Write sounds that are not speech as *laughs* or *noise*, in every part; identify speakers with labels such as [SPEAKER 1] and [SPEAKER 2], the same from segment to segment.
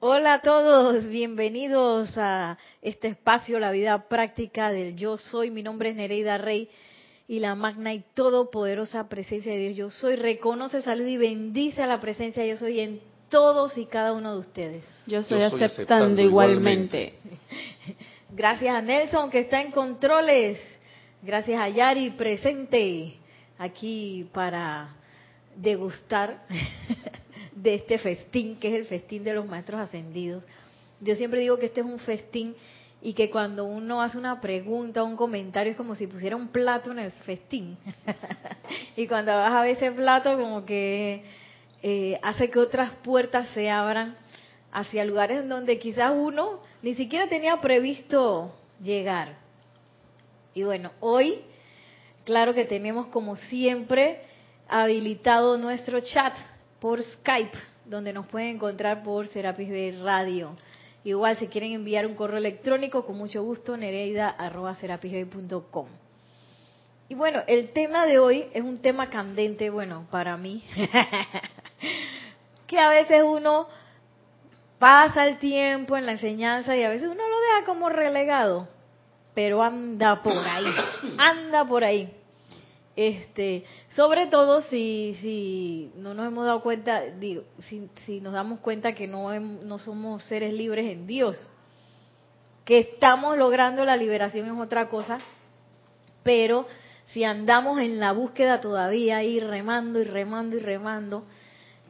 [SPEAKER 1] Hola a todos, bienvenidos a este espacio, la vida práctica del yo soy. Mi nombre es Nereida Rey y la magna y todopoderosa presencia de Dios yo soy. Reconoce, salud y bendice a la presencia de yo soy en todos y cada uno de ustedes.
[SPEAKER 2] Yo soy, aceptando, igualmente. *laughs*
[SPEAKER 1] Gracias a Nelson que está en controles. Gracias a Yari presente aquí para degustar *laughs* de este festín, que es el festín de los maestros ascendidos. Yo siempre digo que este es un festín y que cuando uno hace una pregunta o un comentario es como si pusiera un plato en el festín. *laughs* y cuando vas a ver ese plato como que eh, hace que otras puertas se abran hacia lugares en donde quizás uno ni siquiera tenía previsto llegar. Y bueno, hoy, claro que tenemos como siempre habilitado nuestro chat por Skype, donde nos pueden encontrar por Serapis Bay Radio. Igual, si quieren enviar un correo electrónico, con mucho gusto, nereida.com. Y bueno, el tema de hoy es un tema candente, bueno, para mí, *laughs* que a veces uno pasa el tiempo en la enseñanza y a veces uno lo deja como relegado, pero anda por ahí, anda por ahí. Este, sobre todo si, si no nos hemos dado cuenta, si nos damos cuenta que no, no somos seres libres en Dios, que estamos logrando la liberación es otra cosa, pero si andamos en la búsqueda todavía y remando y remando y remando,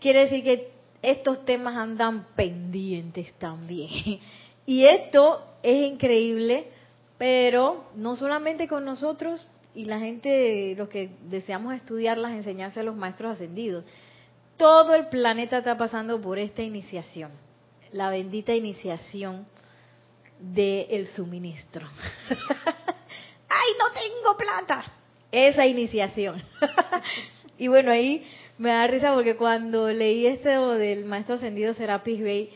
[SPEAKER 1] quiere decir que estos temas andan pendientes también. *laughs* Y esto es increíble, pero no solamente con nosotros, y la gente, los que deseamos estudiar las enseñanzas de los maestros ascendidos, todo el planeta está pasando por esta iniciación, la bendita iniciación del suministro. *laughs* ¡Ay, no tengo plata! Esa iniciación. *laughs* y bueno, ahí me da risa porque cuando leí esto del maestro ascendido Serapis Bey,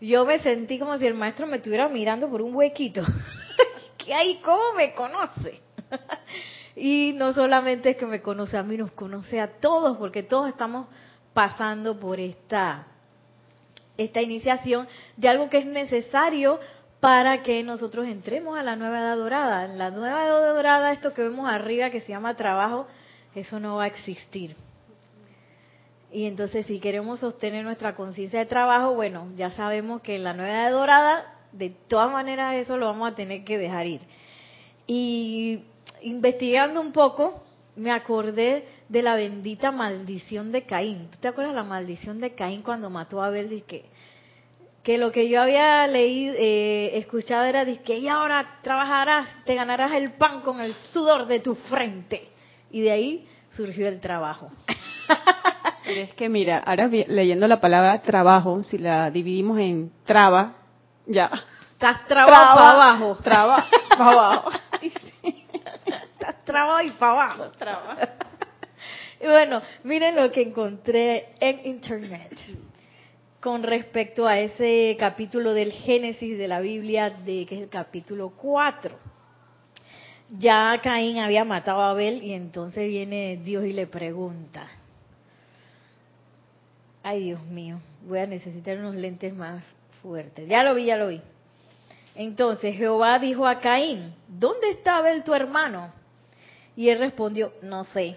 [SPEAKER 1] yo me sentí como si el maestro me estuviera mirando por un huequito. *laughs* ¿Qué hay? ¿Cómo me conoce? Y no solamente es que me conoce a mí, nos conoce a todos, porque todos estamos pasando por esta, esta iniciación de algo que es necesario para que nosotros entremos a la nueva edad dorada. En la nueva edad dorada, esto que vemos arriba que se llama trabajo, eso no va a existir. Y entonces si queremos sostener nuestra conciencia de trabajo, bueno, ya sabemos que en la nueva edad dorada, de todas maneras eso lo vamos a tener que dejar ir. Y investigando un poco, me acordé de la bendita maldición de Caín. ¿Tú te acuerdas de la maldición de Caín cuando mató a Abel? Que, que lo que yo había leído, eh, escuchado era que y ahora trabajarás, te ganarás el pan con el sudor de tu frente. Y de ahí surgió el trabajo. *laughs*
[SPEAKER 2] Pero es que mira, ahora leyendo la palabra trabajo, si la dividimos en traba, ya.
[SPEAKER 1] Estás trabado para abajo.
[SPEAKER 2] Traba para abajo.
[SPEAKER 1] Trabajo y para abajo. *laughs* y bueno, miren lo que encontré en internet con respecto a ese capítulo del Génesis de la Biblia, de que es el capítulo 4. Ya Caín había matado a Abel y entonces viene Dios y le pregunta. Ay, Dios mío, voy a necesitar unos lentes más fuertes. Ya lo vi, ya lo vi. Entonces Jehová dijo a Caín, ¿dónde está Abel tu hermano? Y él respondió, no sé.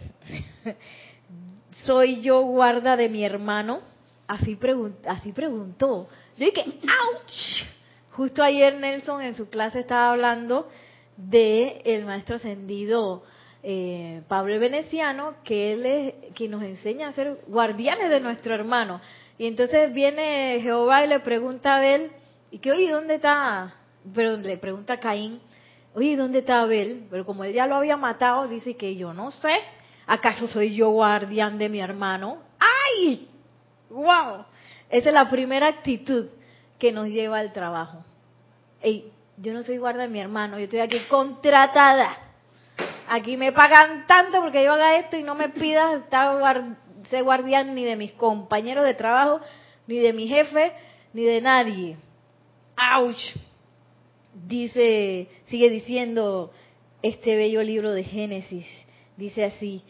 [SPEAKER 1] ¿Soy yo guarda de mi hermano? Así, así preguntó. Yo dije, ¡ouch! Justo ayer Nelson en su clase estaba hablando de el maestro ascendido eh, Pablo Veneciano, que él es quien nos enseña a ser guardianes de nuestro hermano. Y entonces viene Jehová y le pregunta a Abel, ¿y qué oye, dónde está? Pero le pregunta a Caín, oye, ¿dónde está Abel? Pero como él ya lo había matado, dice que yo no sé. ¿Acaso soy yo guardián de mi hermano? ¡Ay! ¡Wow! Esa es la primera actitud que nos lleva al trabajo. Ey, yo no soy guardia de mi hermano, yo estoy aquí contratada. Aquí me pagan tanto porque yo haga esto y no me pidas ser guardián ni de mis compañeros de trabajo, ni de mi jefe, ni de nadie. ¡Auch! Dice, sigue diciendo este bello libro de Génesis, dice así,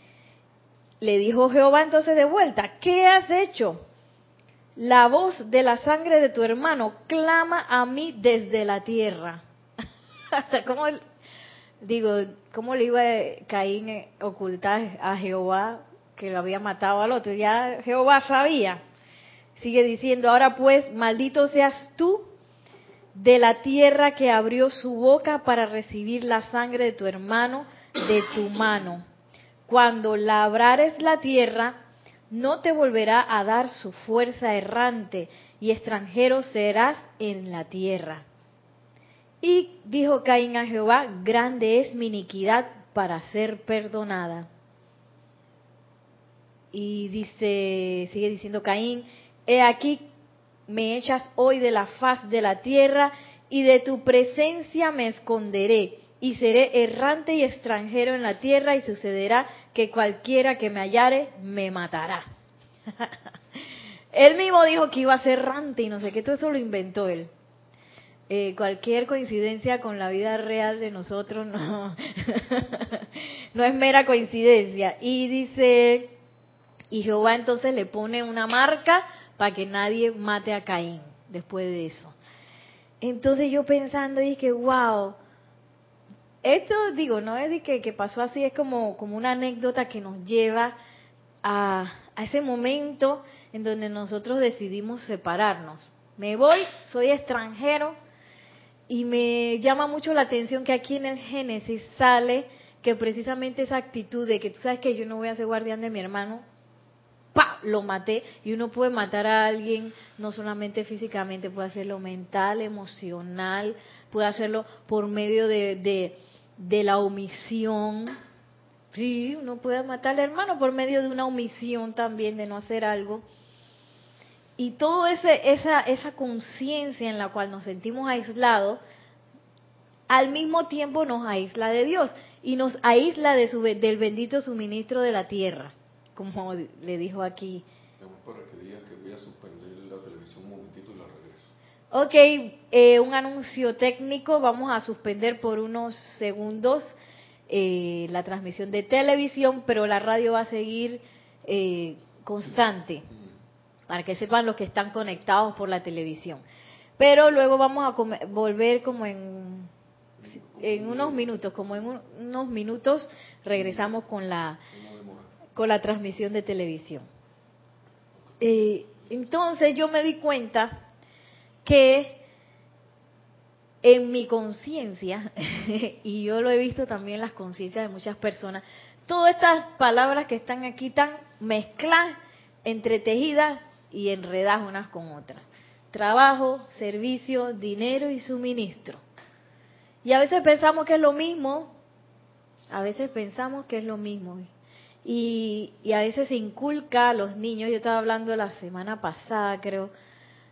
[SPEAKER 1] le dijo Jehová entonces de vuelta, ¿qué has hecho? la voz de la sangre de tu hermano clama a mí desde la tierra. *laughs* o ¿cómo, digo, ¿cómo le iba a Caín ocultar a Jehová que lo había matado al otro? Ya Jehová sabía. Sigue diciendo, ahora pues, maldito seas tú de la tierra que abrió su boca para recibir la sangre de tu hermano de tu mano. Cuando labrares la tierra, no te volverá a dar su fuerza errante, y extranjero serás en la tierra. Y dijo Caín a Jehová, grande es mi iniquidad para ser perdonada. Y dice, sigue diciendo Caín, he aquí me echas hoy de la faz de la tierra y de tu presencia me esconderé y seré errante y extranjero en la tierra y sucederá que cualquiera que me hallare me matará. *laughs* él mismo dijo que iba a ser errante y no sé qué, todo eso lo inventó él. Eh, cualquier coincidencia con la vida real de nosotros no, *laughs* no es mera coincidencia. Y dice, y Jehová entonces le pone una marca para que nadie mate a Caín después de eso. Entonces yo pensando dije, wow, esto digo, no es de que, que, pasó así, es como, como una anécdota que nos lleva a, a ese momento en donde nosotros decidimos separarnos. Me voy, soy extranjero y me llama mucho la atención que aquí en el Génesis sale que precisamente esa actitud de que tú sabes que yo no voy a ser guardián de mi hermano, ¡pa! lo maté y uno puede matar a alguien no solamente físicamente, puede hacerlo mental, emocional, puede hacerlo por medio de, de la omisión. Sí, uno puede matar al hermano por medio de una omisión también, de no hacer algo. Y toda esa, esa conciencia en la cual nos sentimos aislados, al mismo tiempo nos aísla de Dios y nos aísla de su, del bendito suministro de la tierra, como le dijo aquí.
[SPEAKER 3] Para que que voy a suspender la televisión un momentito y la regreso.
[SPEAKER 1] Ok, eh, un anuncio técnico. Vamos a suspender por unos segundos eh, la transmisión de televisión, pero la radio va a seguir eh, constante para que sepan los que están conectados por la televisión. Pero luego vamos a volver como en, en unos minutos, como en unos minutos regresamos con la con la transmisión de televisión. entonces yo me di cuenta que en mi conciencia, *laughs* y yo lo he visto también en las conciencias de muchas personas, todas estas palabras que están aquí están mezcladas, entretejidas y enredadas unas con otras. Trabajo, servicio, dinero y suministro. Y a veces pensamos que es lo mismo, a veces pensamos que es lo mismo. Y, y a veces se inculca a los niños, yo estaba hablando la semana pasada, creo,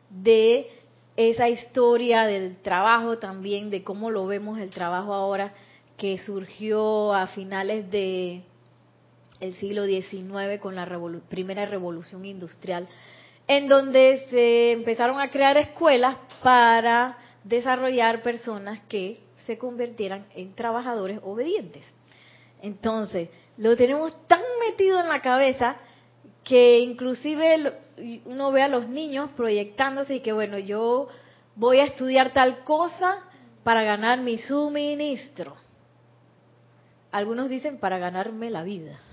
[SPEAKER 1] de esa historia del trabajo también, de cómo lo vemos el trabajo ahora, que surgió a finales de el siglo XIX con la primera revolución industrial, en donde se empezaron a crear escuelas para desarrollar personas que se convirtieran en trabajadores obedientes. Entonces, lo tenemos tan metido en la cabeza que inclusive uno ve a los niños proyectándose y que bueno, yo voy a estudiar tal cosa para ganar mi suministro. Algunos dicen para ganarme la vida. *laughs*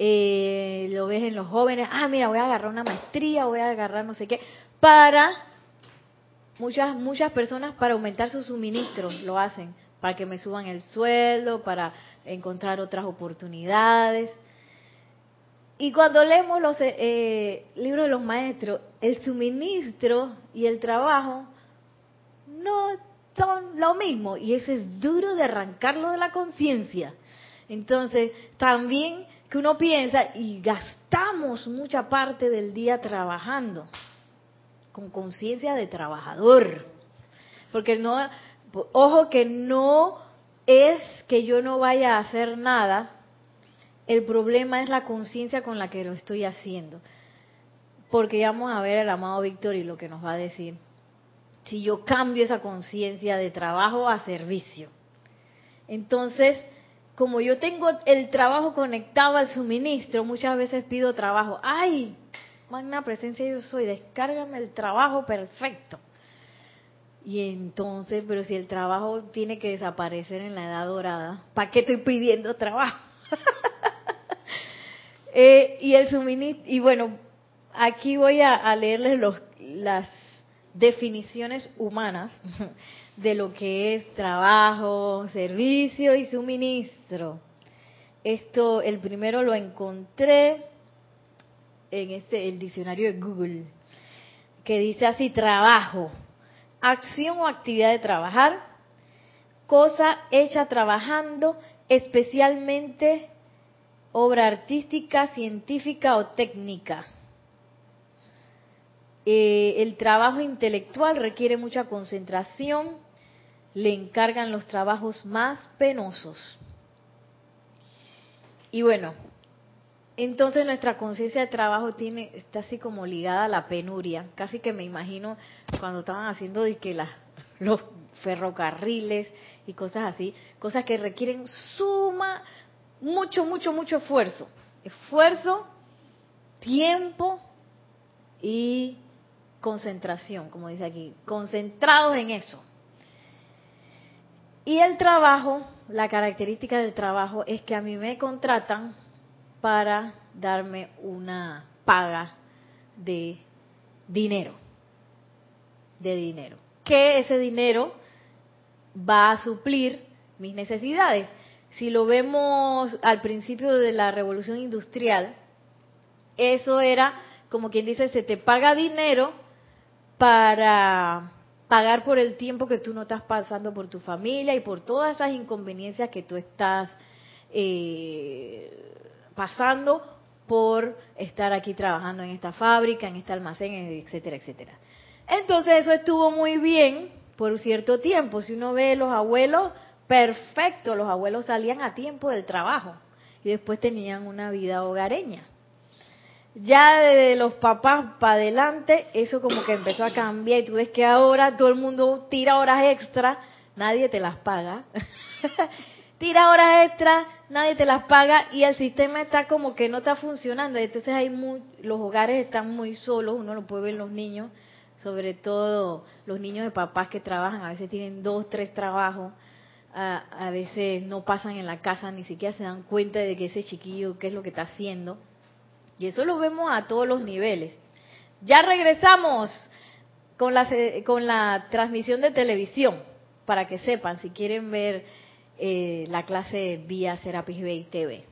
[SPEAKER 1] Eh, lo ves en los jóvenes, ah, mira, voy a agarrar una maestría, voy a agarrar no sé qué, para muchas muchas personas para aumentar su suministro lo hacen, para que me suban el sueldo, para encontrar otras oportunidades. Y cuando leemos los eh, eh, libros de los maestros, el suministro y el trabajo no son lo mismo. Y eso es duro de arrancarlo de la conciencia. Entonces, también que uno piensa y gastamos mucha parte del día trabajando con conciencia de trabajador. Porque no, ojo que no es que yo no vaya a hacer nada, el problema es la conciencia con la que lo estoy haciendo. Porque vamos a ver al amado Víctor y lo que nos va a decir. Si yo cambio esa conciencia de trabajo a servicio. Entonces, como yo tengo el trabajo conectado al suministro, muchas veces pido trabajo. ¡Ay! magna presencia yo soy, descárgame el trabajo perfecto. Y entonces, pero si el trabajo tiene que desaparecer en la edad dorada, ¿para qué estoy pidiendo trabajo? *laughs* Eh, y el suministro, y bueno, aquí voy a, leerles los, las definiciones humanas *laughs* de lo que es trabajo, servicio y suministro. Esto, el primero lo encontré en este, el diccionario de Google, que dice así, trabajo, acción o actividad de trabajar, cosa hecha trabajando, especialmente obra artística, científica o técnica. Eh, el trabajo intelectual requiere mucha concentración, le encargan los trabajos más penosos. Y bueno, entonces nuestra conciencia de trabajo tiene está así como ligada a la penuria. Casi que me imagino cuando estaban haciendo que los ferrocarriles y cosas así, cosas que requieren suma, mucho, mucho, mucho esfuerzo. Esfuerzo, tiempo y concentración, como dice aquí, concentrados en eso. Y el trabajo, la característica del trabajo es que a mí me contratan para darme una paga de dinero, de dinero, que ese dinero va a suplir mis necesidades. Si lo vemos al principio de la revolución industrial, eso era como quien dice, se te paga dinero para pagar por el tiempo que tú no estás pasando por tu familia y por todas esas inconveniencias que tú estás eh, pasando por estar aquí trabajando en esta fábrica, en este almacén, etcétera, etcétera. Entonces eso estuvo muy bien por cierto tiempo. Si uno ve los abuelos, perfecto, los abuelos salían a tiempo del trabajo y después tenían una vida hogareña. Ya de los papás para adelante, eso como que empezó a cambiar y tú ves que ahora todo el mundo tira horas extra, nadie te las paga. *laughs* tira horas extra, nadie te las paga y el sistema está como que no está funcionando. Entonces hay los hogares están muy solos, uno lo puede ver los niños, sobre todo los niños de papás que trabajan, a veces tienen dos, tres trabajos, a, a veces no pasan en la casa, ni siquiera se dan cuenta de que ese chiquillo, qué es lo que está haciendo. Y eso lo vemos a todos los niveles. Ya regresamos con la, con la transmisión de televisión, para que sepan si quieren ver eh, la clase vía Serapis Bay TV.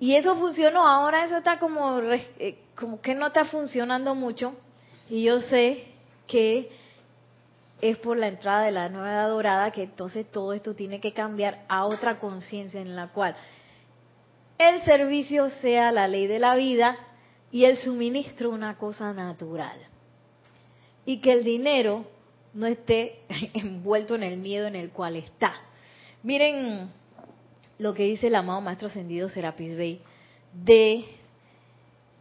[SPEAKER 1] Y eso funcionó, ahora eso está como, eh, como que no está funcionando mucho. Y yo sé que es por la entrada de la nueva edad dorada que entonces todo esto tiene que cambiar a otra conciencia en la cual el servicio sea la ley de la vida y el suministro una cosa natural. Y que el dinero no esté *laughs* envuelto en el miedo en el cual está. Miren lo que dice el amado Maestro Ascendido Serapis Bey de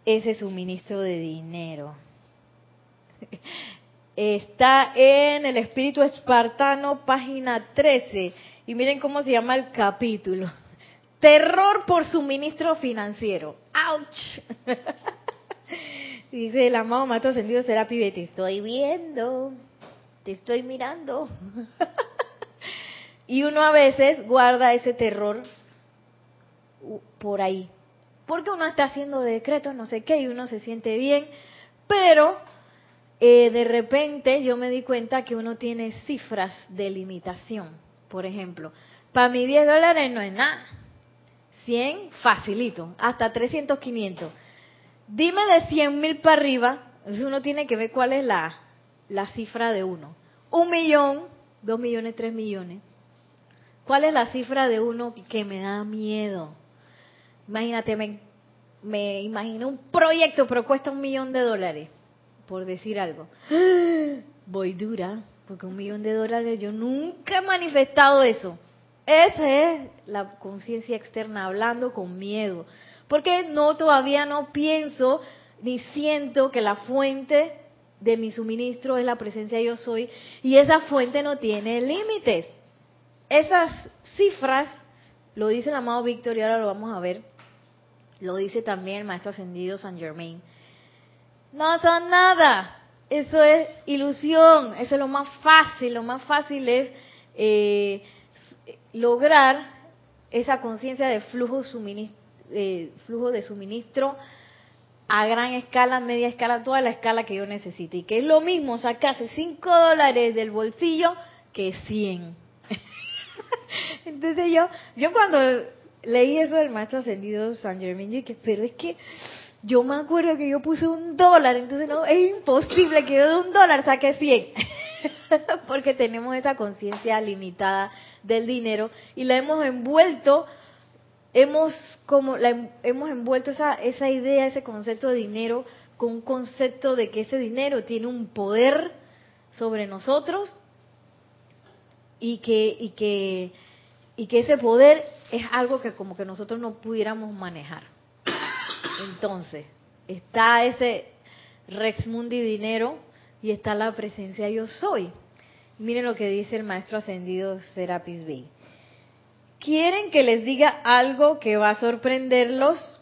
[SPEAKER 1] ese suministro de dinero. Está en el Espíritu Espartano, página 13. Y miren cómo se llama el capítulo. Terror por suministro financiero. ¡Auch! *laughs* Dice el amado Maestro Ascendido Serapis Bey, te estoy viendo, te estoy mirando. *laughs* Y uno a veces guarda ese terror por ahí. Porque uno está haciendo decretos, no sé qué, y uno se siente bien. Pero eh, de repente yo me di cuenta que uno tiene cifras de limitación. Por ejemplo, para mí 10 dólares no es nada. 100, facilito. Hasta 300, 500. Dime de 100 mil para arriba. Uno tiene que ver cuál es la, la cifra de uno. Un millón, dos millones, tres millones. ¿Cuál es la cifra de uno que me da miedo? Imagínate, me, me imagino un proyecto, pero cuesta un millón de dólares, por decir algo. *gasps* Voy dura, porque un millón de dólares yo nunca he manifestado eso. Esa es la conciencia externa hablando con miedo. Porque no todavía no pienso ni siento que la fuente de mi suministro es la presencia yo soy y esa fuente no tiene límites. Esas cifras, lo dice el amado Víctor y ahora lo vamos a ver, lo dice también el maestro ascendido San Germain, No son nada. Eso es ilusión. Eso es lo más fácil. Lo más fácil es eh, lograr esa conciencia de flujo, eh, flujo de suministro a gran escala, media escala, toda la escala que yo necesite. Y que es lo mismo sacarse 5 dólares del bolsillo que 100. *laughs* Entonces yo, yo cuando leí eso del maestro ascendido San Germán, dije, pero es que yo me acuerdo que yo puse un dólar, entonces no, es imposible que yo de un dólar saque 100. *laughs* Porque tenemos esa conciencia limitada del dinero y la hemos envuelto hemos como la, hemos envuelto esa, esa idea, ese concepto de dinero con un concepto de que ese dinero tiene un poder sobre nosotros y que y que y que ese poder es algo que como que nosotros no pudiéramos manejar. Entonces, está ese Rex Mundi dinero y está la presencia yo soy. Miren lo que dice el maestro ascendido Serapis Bey. ¿Quieren que les diga algo que va a sorprenderlos?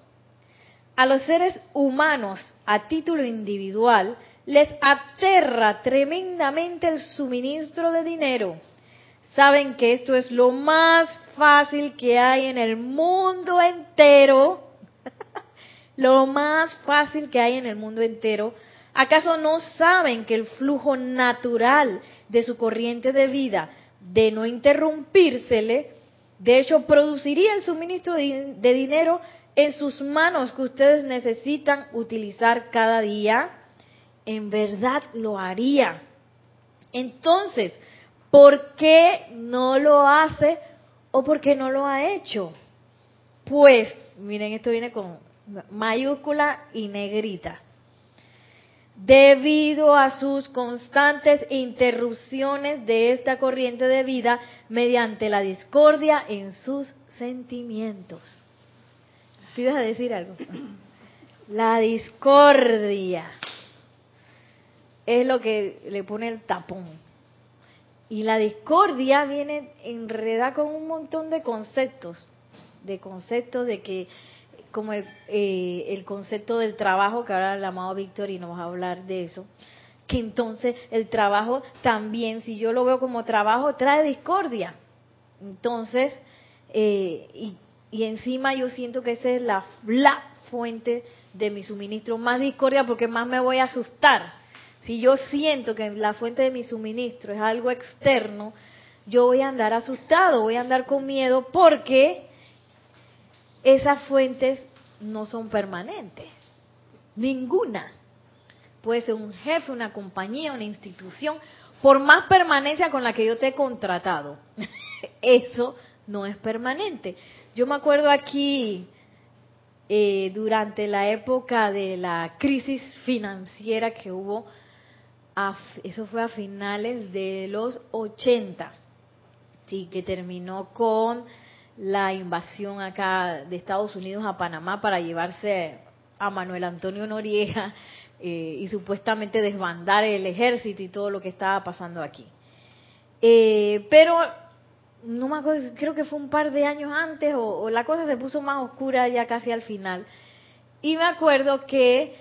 [SPEAKER 1] A los seres humanos, a título individual, les aterra tremendamente el suministro de dinero. Saben que esto es lo más fácil que hay en el mundo entero. *laughs* lo más fácil que hay en el mundo entero. ¿Acaso no saben que el flujo natural de su corriente de vida, de no interrumpírsele, de hecho, produciría el suministro de, dinero en sus manos que ustedes necesitan utilizar cada día. En verdad lo haría. Entonces, ¿por qué no lo hace o por qué no lo ha hecho? Pues, miren, esto viene con mayúscula y negrita debido a sus constantes interrupciones de esta corriente de vida mediante la discordia en sus sentimientos. ¿Te ibas a decir algo? La discordia es lo que le pone el tapón. Y la discordia viene enredada con un montón de conceptos, de conceptos de que como el, eh, el, concepto del trabajo, que ahora el amado Víctor y nos va a hablar de eso, que entonces el trabajo también, si yo lo veo como trabajo, trae discordia. Entonces, eh, y, y, encima yo siento que esa es la, la fuente de mi suministro, más discordia porque más me voy a asustar. Si yo siento que la fuente de mi suministro es algo externo, yo voy a andar asustado, voy a andar con miedo porque esas fuentes no son permanentes. Ninguna. Puede ser un jefe, una compañía, una institución, por más permanencia con la que yo te he contratado. *laughs* Eso no es permanente. Yo me acuerdo aquí, eh, durante la época de la crisis financiera que hubo, eso fue a finales de los 80, sí, que terminó con la invasión acá de Estados Unidos a Panamá para llevarse a Manuel Antonio Noriega *laughs* eh, y supuestamente desbandar el ejército y todo lo que estaba pasando aquí. Eh, pero no me acuerdo, creo que fue un par de años antes o, la cosa se puso más oscura ya casi al final. Y me acuerdo que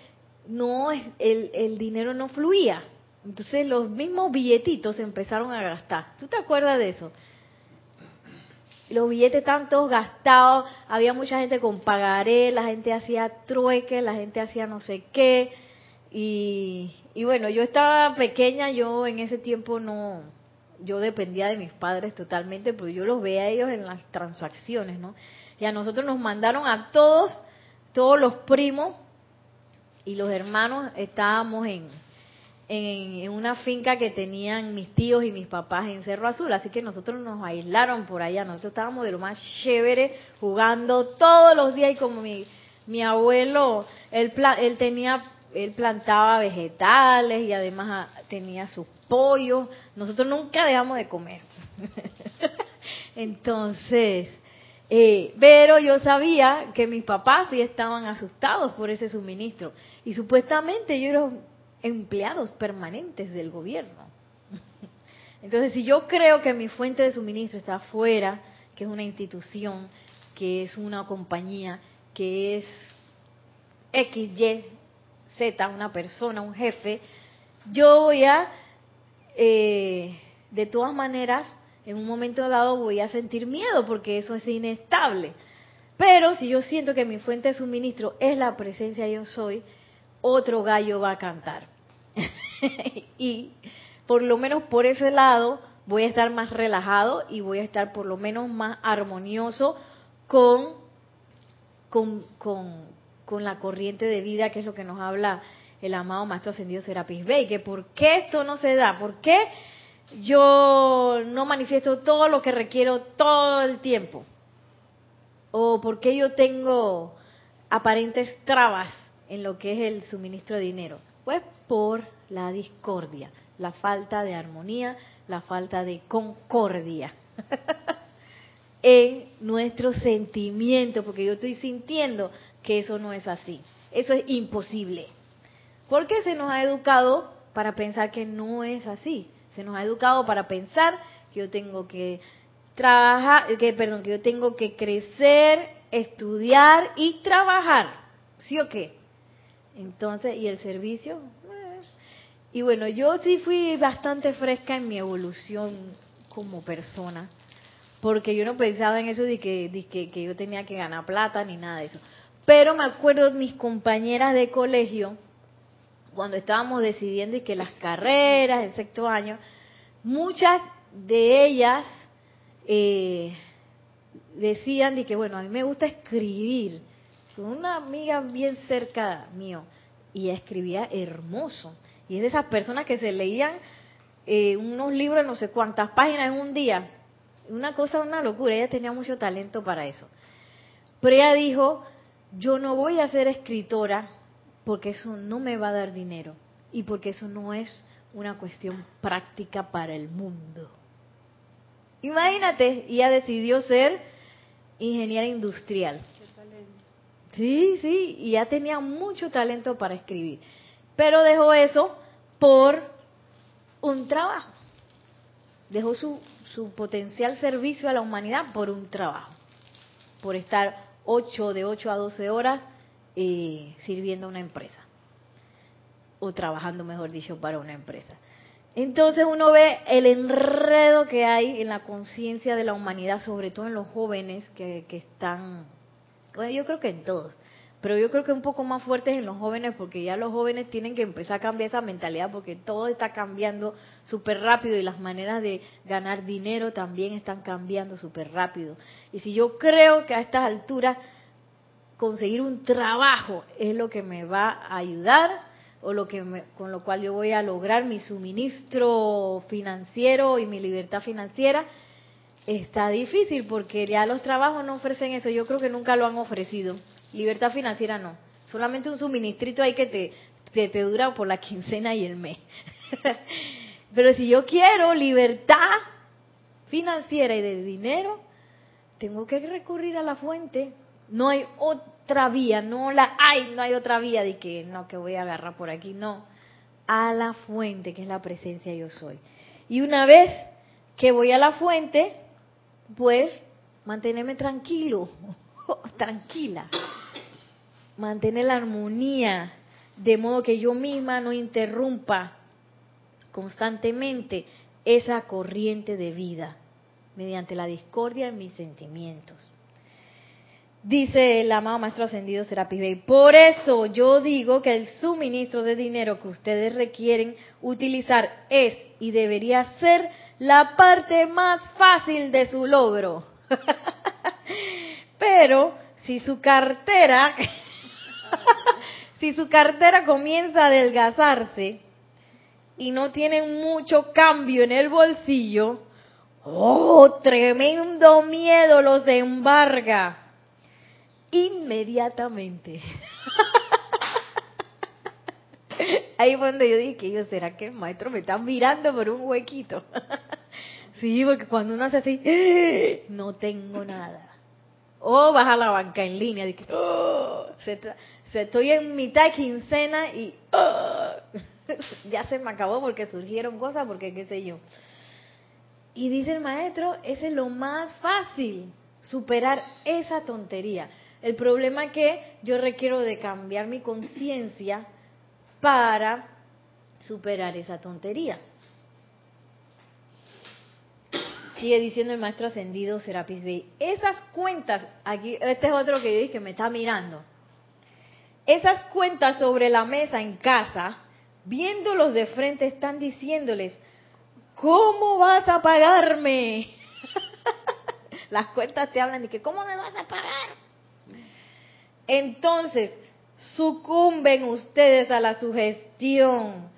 [SPEAKER 1] no el, el dinero no fluía. Entonces los mismos billetitos se empezaron a gastar. ¿Tú te acuerdas de eso? los billetes estaban todos gastados, había mucha gente con pagaré, la gente hacía trueque, la gente hacía no sé qué. Y, y bueno, yo estaba pequeña, yo en ese tiempo no, yo dependía de mis padres totalmente, porque yo los veía a ellos en las transacciones, ¿no? Y a nosotros nos mandaron a todos, todos los primos y los hermanos estábamos en, en, una finca que tenían mis tíos y mis papás en Cerro Azul, así que nosotros nos aislaron por allá, nosotros estábamos de lo más chévere jugando todos los días y como mi, mi abuelo, él, él tenía, él plantaba vegetales y además tenía sus pollos, nosotros nunca dejamos de comer. *laughs* Entonces, eh, pero yo sabía que mis papás sí estaban asustados por ese suministro. Y supuestamente era empleados permanentes del gobierno. *laughs* Entonces, si yo creo que mi fuente de suministro está afuera, que es una institución, que es una compañía, que es XY, Z, una persona, un jefe, yo voy a, eh, de todas maneras, en un momento dado voy a sentir miedo porque eso es inestable. Pero si yo siento que mi fuente de suministro es la presencia yo soy, otro gallo va a cantar. *laughs* y por lo menos por ese lado voy a estar más relajado y voy a estar por lo menos más armonioso con, con, con, la corriente de vida, que es lo que nos habla el amado Maestro Ascendido Serapis Bey, que por qué esto no se da, por qué yo no manifiesto todo lo que requiero todo el tiempo, o por qué yo tengo aparentes trabas en lo que es el suministro de dinero. Pues por la discordia, la falta de armonía, la falta de concordia *laughs* en nuestro sentimiento, porque yo estoy sintiendo que eso no es así. Eso es imposible. Porque se nos ha educado para pensar que no es así. Se nos ha educado para pensar que yo tengo que trabajar, que perdón, que yo tengo que crecer, estudiar y trabajar. ¿Sí o qué? Entonces, ¿y el servicio? Y bueno, yo sí fui bastante fresca en mi evolución como persona, porque yo no pensaba en eso de que, que, yo tenía que ganar plata ni nada de eso. Pero me acuerdo de mis compañeras de colegio, cuando estábamos decidiendo que las carreras en sexto año, muchas de ellas eh, decían de que, bueno, a mí me gusta escribir. Con una amiga bien cerca mío, y escribía hermoso. Y es de esas personas que se leían eh, unos libros, no sé cuántas páginas en un día. Una cosa, una locura. Ella tenía mucho talento para eso. Pero ella dijo, yo no voy a ser escritora porque eso no me va a dar dinero y porque eso no es una cuestión práctica para el mundo. Imagínate, ella decidió ser ingeniera industrial. Sí, sí, y ya tenía mucho talento para escribir pero dejó eso por un trabajo. Dejó su, su potencial servicio a la humanidad por un trabajo, por estar 8 de 8 a 12 horas eh, sirviendo a una empresa, o trabajando, mejor dicho, para una empresa. Entonces uno ve el enredo que hay en la conciencia de la humanidad, sobre todo en los jóvenes que, que están, yo creo que en todos, pero yo creo que un poco más fuertes en los jóvenes porque ya los jóvenes tienen que empezar a cambiar esa mentalidad porque todo está cambiando súper rápido y las maneras de ganar dinero también están cambiando súper rápido. Y si yo creo que a estas alturas conseguir un trabajo es lo que me va a ayudar o lo que con lo cual yo voy a lograr mi suministro financiero y mi libertad financiera, está difícil porque ya los trabajos no ofrecen eso. Yo creo que nunca lo han ofrecido. Libertad financiera no. Solamente un suministrito ahí que te, te, dura por la quincena y el mes. *laughs* Pero si yo quiero libertad financiera y de dinero, tengo que recurrir a la fuente. No hay otra vía, no la hay, no hay otra vía de que no, que voy a agarrar por aquí, no. A la fuente, que es la presencia yo soy. Y una vez que voy a la fuente, pues mantenerme tranquilo, *laughs* tranquila mantener la armonía, de modo que yo misma no interrumpa constantemente esa corriente de vida mediante la discordia en mis sentimientos. Dice el amado Maestro Ascendido Serapis Bey, por eso yo digo que el suministro de dinero que ustedes requieren utilizar es y debería ser la parte más fácil de su logro. *laughs* Pero si su cartera *laughs* si su cartera comienza a adelgazarse y no tienen mucho cambio en el bolsillo, oh, tremendo miedo los embarga inmediatamente. *laughs* Ahí fue donde yo dije, yo, ¿será que el maestro me está mirando por un huequito? Sí, porque cuando uno hace así, no tengo nada. O baja la banca en línea, dije, oh, se, estoy en mitad de quincena y ¡ah! *laughs* ya se me acabó porque surgieron cosas, porque qué sé yo. Y dice el maestro, ese es lo más fácil, superar esa tontería. El problema es que yo requiero de cambiar mi conciencia para superar esa tontería. Sigue diciendo el maestro ascendido Serapis Bey. Esas cuentas, aquí, este es otro que yo dije que me está mirando. Esas cuentas sobre la mesa en casa, viéndolos de frente, están diciéndoles, ¿cómo vas a pagarme? *laughs* Las cuentas te hablan de que, ¿cómo me vas a pagar? Entonces, sucumben ustedes a la sugestión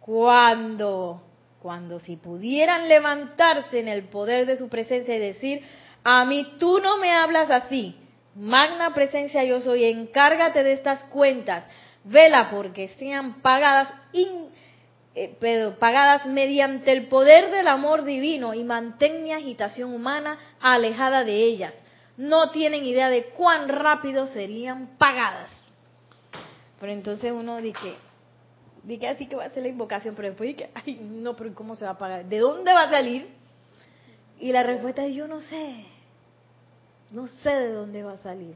[SPEAKER 1] cuando cuando si pudieran levantarse en el poder de su presencia y decir, a mí tú no me hablas así, magna presencia yo soy, encárgate de estas cuentas, vela porque sean pagadas, eh, pagadas mediante el poder del amor divino y mantén mi agitación humana alejada de ellas. No tienen idea de cuán rápido serían pagadas. Pero entonces uno dice, dije así que va a ser la invocación, pero después dije, ay, no, pero ¿cómo se va a pagar? ¿De dónde va a salir? Y la respuesta es, yo no sé. No sé de dónde va a salir.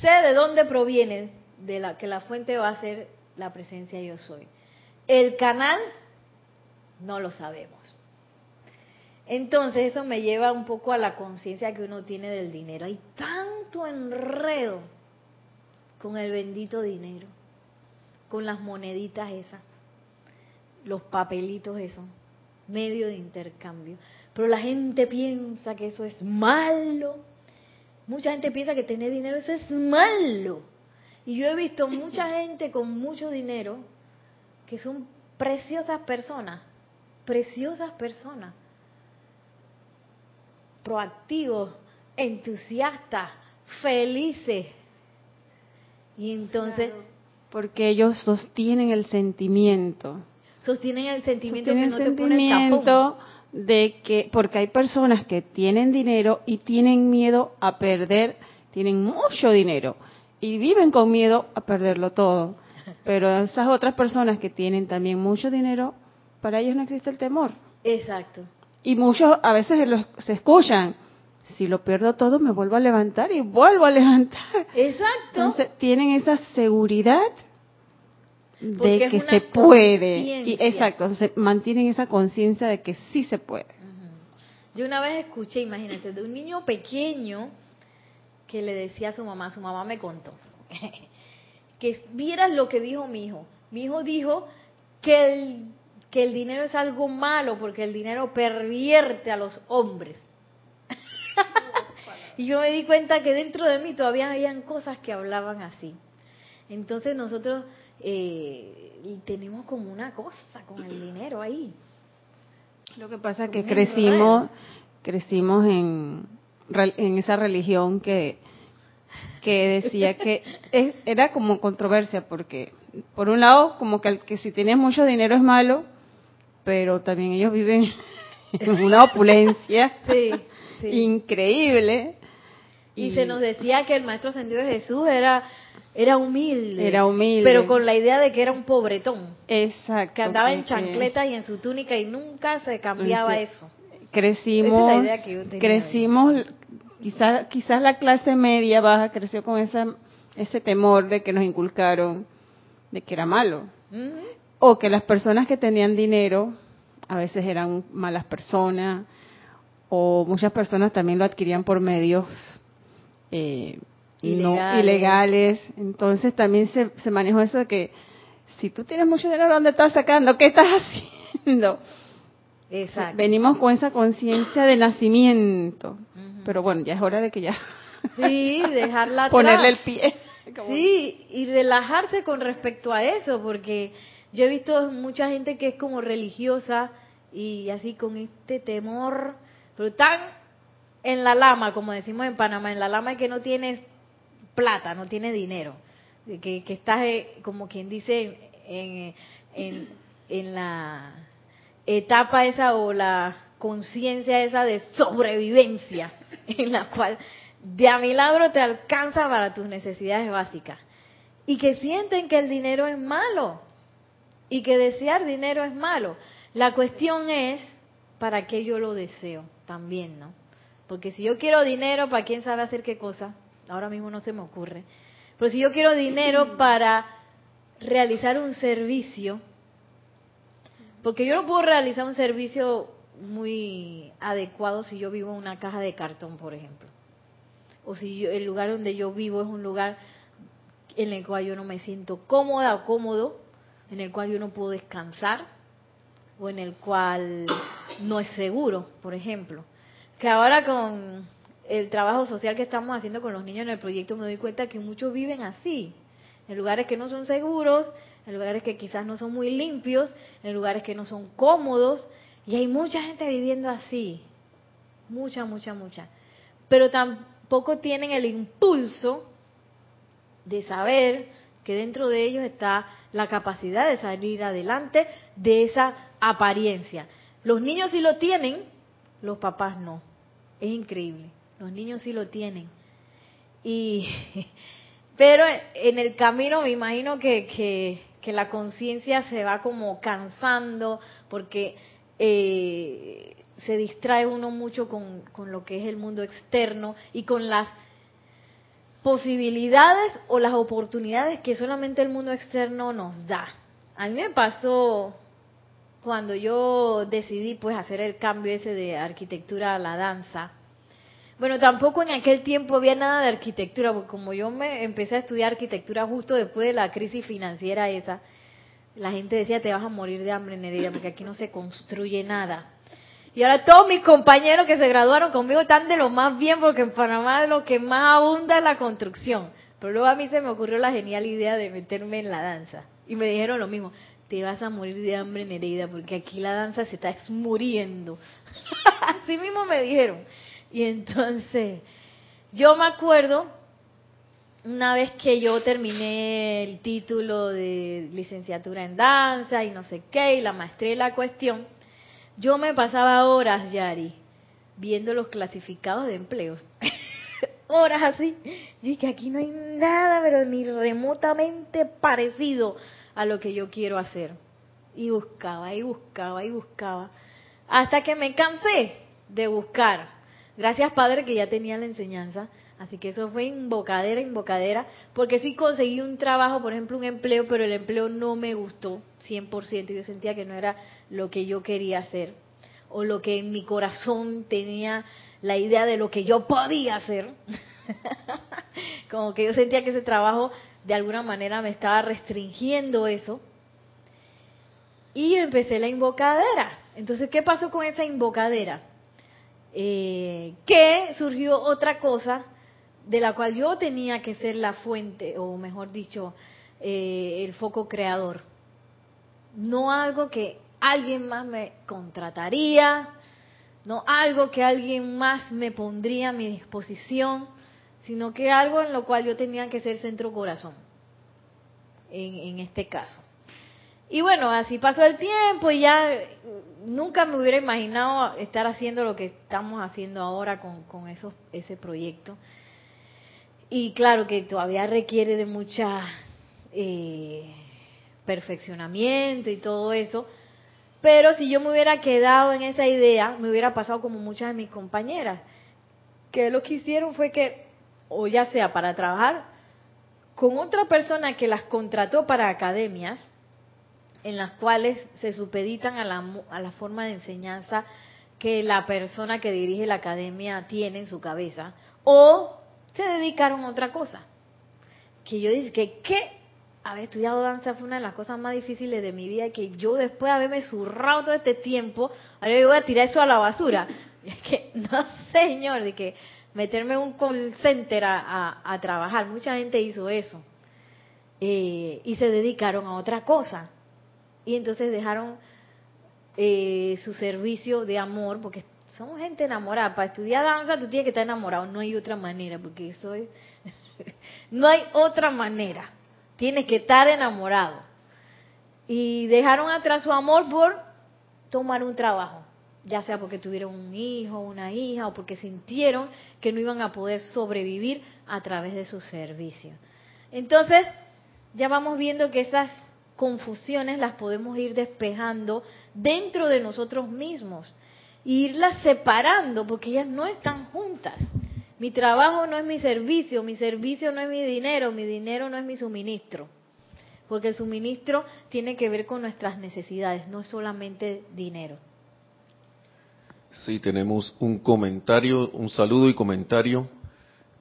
[SPEAKER 1] Sé de dónde proviene, de la que la fuente va a ser la presencia yo soy. El canal, no lo sabemos. Entonces eso me lleva un poco a la conciencia que uno tiene del dinero. Hay tanto enredo con el bendito dinero con las moneditas esas, los papelitos esos, medio de intercambio. Pero la gente piensa que eso es malo. Mucha gente piensa que tener dinero eso es malo. Y yo he visto mucha *laughs* gente con mucho dinero que son preciosas personas, preciosas personas, proactivos, entusiastas, felices. Y entonces
[SPEAKER 2] porque ellos sostienen el sentimiento.
[SPEAKER 1] Sostienen el sentimiento
[SPEAKER 2] que
[SPEAKER 1] no
[SPEAKER 2] el sentimiento de que, porque hay personas que tienen dinero y tienen miedo a perder, tienen mucho dinero y viven con miedo a perderlo todo. *laughs* Pero esas otras personas que tienen también mucho dinero, para ellos no existe el temor.
[SPEAKER 1] Exacto.
[SPEAKER 2] Y muchos a veces se escuchan, si lo pierdo todo me vuelvo a levantar y vuelvo a levantar.
[SPEAKER 1] Exacto.
[SPEAKER 2] Entonces tienen esa seguridad de que se puede. Y, exacto, se mantienen esa conciencia de que sí se puede.
[SPEAKER 1] Yo una vez escuché, imagínate, de un niño pequeño que le decía a su mamá, su mamá me contó, *laughs* que vieras lo que dijo mi hijo. Mi hijo dijo que el, que el dinero es algo malo porque el dinero pervierte a los hombres. Y yo me di cuenta que dentro de mí todavía habían cosas que hablaban así. Entonces nosotros eh, tenemos como una cosa con el dinero ahí.
[SPEAKER 2] Lo que pasa es que crecimos, crecimos en, en esa religión que, que decía que *laughs* era como controversia, porque por un lado, como que, que si tienes mucho dinero es malo, pero también ellos viven *laughs* en una opulencia.
[SPEAKER 1] Sí
[SPEAKER 2] increíble.
[SPEAKER 1] Y, se nos decía que el maestro ascendido de Jesús era era humilde.
[SPEAKER 2] Era humilde.
[SPEAKER 1] Pero con la idea de que era un pobretón.
[SPEAKER 2] Exacto.
[SPEAKER 1] Que andaba en chancleta y en su túnica y nunca se cambiaba eso.
[SPEAKER 2] Crecimos, crecimos, quizás quizás la clase media baja creció con esa, ese temor de que nos inculcaron de que era malo. O que las personas que tenían dinero a veces eran malas personas, o muchas personas también lo adquirían por medios eh, ilegales. No, ilegales. Entonces también se, se manejó eso de que si tú tienes mucho dinero, ¿dónde estás sacando? ¿Qué estás *laughs* haciendo?
[SPEAKER 1] Exacto.
[SPEAKER 2] Venimos con esa conciencia de nacimiento. Pero bueno, ya es hora de que ya...
[SPEAKER 1] Sí, dejarla *laughs*
[SPEAKER 2] Ponerle el pie.
[SPEAKER 1] Sí, y relajarse con respecto a eso, porque yo he visto mucha gente que es como religiosa y así con este temor pero están en la lama, como decimos en Panamá, en la lama es que no tienes plata, no tienes dinero, que, que estás, eh, como quien dice, en, en, en la etapa esa o la conciencia esa de sobrevivencia, *laughs* en la cual de a milagro te alcanza para tus necesidades básicas. Y que sienten que el dinero es malo y que desear dinero es malo. La cuestión es, ¿para qué yo lo deseo? también, ¿no? Porque si yo quiero dinero, ¿para quién sabe hacer qué cosa? Ahora mismo no se me ocurre. Pero si yo quiero dinero *clears throat* para realizar un servicio, porque yo no puedo realizar un servicio muy adecuado si yo vivo en una caja de cartón, por ejemplo. O si el lugar donde yo vivo es un lugar en el cual yo no me siento cómoda o cómodo, en el cual yo no puedo descansar, o en el cual no es seguro, por ejemplo. Que ahora con el trabajo social que estamos haciendo con los niños en el proyecto me doy cuenta que muchos viven así, en lugares que no son seguros, en lugares que quizás no son muy limpios, en lugares que no son cómodos, y hay mucha gente viviendo así, mucha, mucha, mucha. Pero tampoco tienen el impulso de saber que dentro de ellos está la capacidad de salir adelante de esa apariencia. Los niños sí lo tienen, los papás no. Es increíble. Los niños sí lo tienen. Y *laughs* pero en el camino me imagino que, que, que la conciencia se va como cansando porque eh, se distrae uno mucho con, con lo que es el mundo externo y con las posibilidades o las oportunidades que solamente el mundo externo nos da. A mí me pasó cuando yo decidí pues hacer el cambio ese de arquitectura a la danza. Bueno, tampoco en aquel tiempo había nada de arquitectura, porque como yo me empecé a estudiar arquitectura justo después de la crisis financiera esa, la gente decía te vas a morir de hambre en herida porque aquí no se construye nada. Y ahora todos mis compañeros que se graduaron conmigo están de lo más bien porque en Panamá lo que más abunda es la construcción. Pero luego a mí se me ocurrió la genial idea de meterme en la danza. Y me dijeron lo mismo, te vas a morir de hambre en herida porque aquí la danza se está muriendo. *laughs* Así mismo me dijeron. Y entonces, yo me acuerdo, una vez que yo terminé el título de licenciatura en danza y no sé qué, y la maestría y la cuestión, yo me pasaba horas, Yari, viendo los clasificados de empleos. *laughs* horas así. Y que aquí no hay nada, pero ni remotamente parecido a lo que yo quiero hacer. Y buscaba, y buscaba, y buscaba. Hasta que me cansé de buscar. Gracias, Padre, que ya tenía la enseñanza. Así que eso fue invocadera, invocadera. Porque sí conseguí un trabajo, por ejemplo, un empleo, pero el empleo no me gustó 100%. Yo sentía que no era lo que yo quería hacer o lo que en mi corazón tenía la idea de lo que yo podía hacer. *laughs* Como que yo sentía que ese trabajo de alguna manera me estaba restringiendo eso. Y empecé la invocadera. Entonces, ¿qué pasó con esa invocadera? Eh, que surgió otra cosa de la cual yo tenía que ser la fuente, o mejor dicho, eh, el foco creador. No algo que alguien más me contrataría, no algo que alguien más me pondría a mi disposición, sino que algo en lo cual yo tenía que ser centro corazón, en, en este caso. Y bueno, así pasó el tiempo y ya nunca me hubiera imaginado estar haciendo lo que estamos haciendo ahora con, con esos, ese proyecto. Y claro que todavía requiere de mucha eh, perfeccionamiento y todo eso, pero si yo me hubiera quedado en esa idea, me hubiera pasado como muchas de mis compañeras, que lo que hicieron fue que, o ya sea para trabajar con otra persona que las contrató para academias, en las cuales se supeditan a la, a la forma de enseñanza que la persona que dirige la academia tiene en su cabeza, o se dedicaron a otra cosa. Que yo dije, que ¿qué haber estudiado danza fue una de las cosas más difíciles de mi vida que yo después de haberme zurrado todo este tiempo, ahora yo voy a tirar eso a la basura. *laughs* Es que, no señor, de que meterme en un call center a, trabajar, mucha gente hizo eso. Eh, y se dedicaron a otra cosa. Y entonces dejaron eh, su servicio de amor, porque somos gente enamorada. Para estudiar danza tú tienes que estar enamorado, no hay otra manera, porque eso *laughs* no hay otra manera tiene que estar enamorado. Y dejaron atrás su amor por tomar un trabajo, ya sea porque tuvieron un hijo, una hija, o porque sintieron que no iban a poder sobrevivir a través de su servicio. Entonces, ya vamos viendo que esas confusiones las podemos ir despejando dentro de nosotros mismos e irlas separando porque ellas no están juntas. Mi trabajo no es mi servicio, mi servicio no es mi dinero, mi dinero no es mi suministro. porque el suministro tiene que ver con nuestras necesidades, no es solamente dinero.
[SPEAKER 3] Sí, tenemos un comentario, un saludo y comentario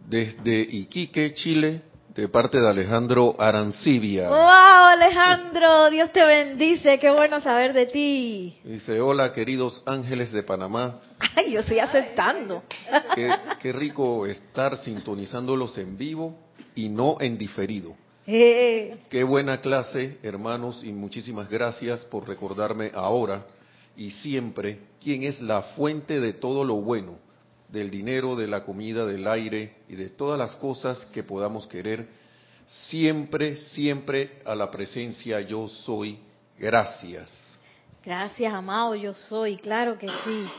[SPEAKER 3] desde Iquique, Chile, de parte de Alejandro Arancibia.
[SPEAKER 1] ¡Wow, Alejandro! Dios te bendice, qué bueno saber de ti.
[SPEAKER 3] Dice, hola queridos ángeles de Panamá.
[SPEAKER 1] Ay, yo estoy aceptando.
[SPEAKER 3] Qué, rico estar sintonizándolos en vivo y no en diferido.
[SPEAKER 1] Eh.
[SPEAKER 3] Qué buena clase, hermanos, y muchísimas gracias por recordarme ahora y siempre quién es la fuente de todo lo bueno del dinero, de la comida, del aire y de todas las cosas que podamos querer, siempre, siempre a la presencia yo soy. Gracias.
[SPEAKER 1] Gracias, amado, yo soy, claro que sí.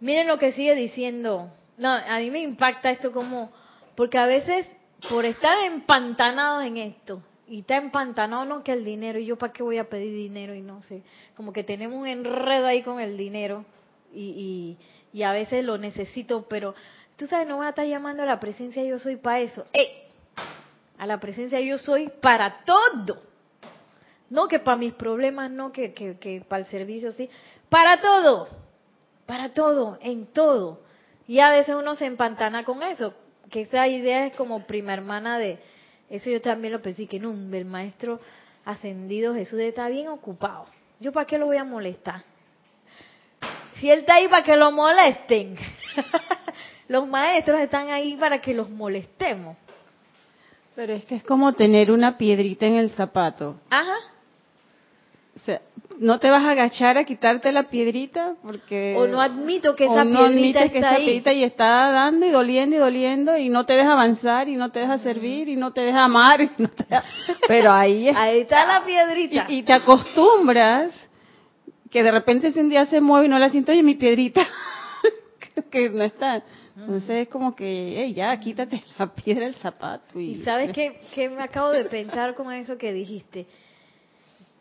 [SPEAKER 1] Miren lo que sigue diciendo. No, a mí me impacta esto como, porque a veces por estar empantanados en esto, y está empantanado no que el dinero, y yo para qué voy a pedir dinero y no sé, como que tenemos un enredo ahí con el dinero y, y a veces lo necesito, pero tú sabes, no voy a estar llamando a la presencia yo soy para eso. ¡Ey! A la presencia yo soy para todo. No que para mis problemas, no que, que, que para el servicio, sí. Para todo. Para todo, en todo. Y a veces uno se empantana con eso. Que esa idea es como prima hermana de... Eso yo también lo pensé, que no, el maestro ascendido Jesús está bien ocupado. ¿Yo para qué lo voy a molestar? Si él está ahí para que lo molesten. *laughs* los maestros están ahí para que los molestemos.
[SPEAKER 2] Pero es que es como tener una piedrita en el zapato.
[SPEAKER 1] Ajá.
[SPEAKER 2] O sea, no te vas a agachar a quitarte la piedrita porque
[SPEAKER 1] o no admito que esa piedrita está ahí.
[SPEAKER 2] y está dando y doliendo y doliendo y no te deja avanzar y no te deja servir y no te deja amar pero ahí
[SPEAKER 1] ahí está la piedrita
[SPEAKER 2] y, te acostumbras que de repente si un día se mueve y no la siento, oye, mi piedrita, *laughs* que no está. Entonces es como que, ya, quítate la piedra del zapato.
[SPEAKER 1] ¿Y, sabes qué, qué me acabo de pensar con eso que dijiste?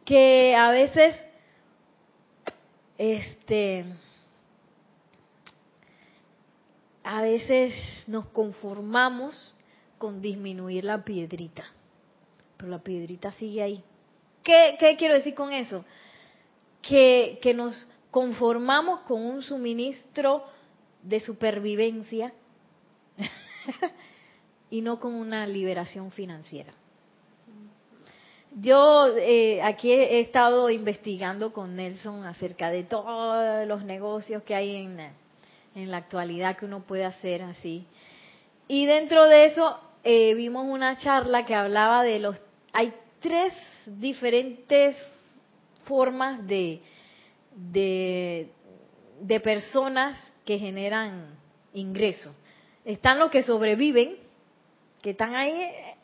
[SPEAKER 1] Que a veces, este, a veces nos conformamos con disminuir la piedrita, pero la piedrita sigue ahí. ¿Qué, qué quiero decir con eso? que, que nos conformamos con un suministro de supervivencia *laughs* y no con una liberación financiera. Yo eh, aquí he, estado investigando con Nelson acerca de todos los negocios que hay en, en la actualidad que uno puede hacer así. Y dentro de eso eh, vimos una charla que hablaba de los... Hay tres diferentes formas de, de, personas que generan ingresos. Están los que sobreviven, que están ahí eh,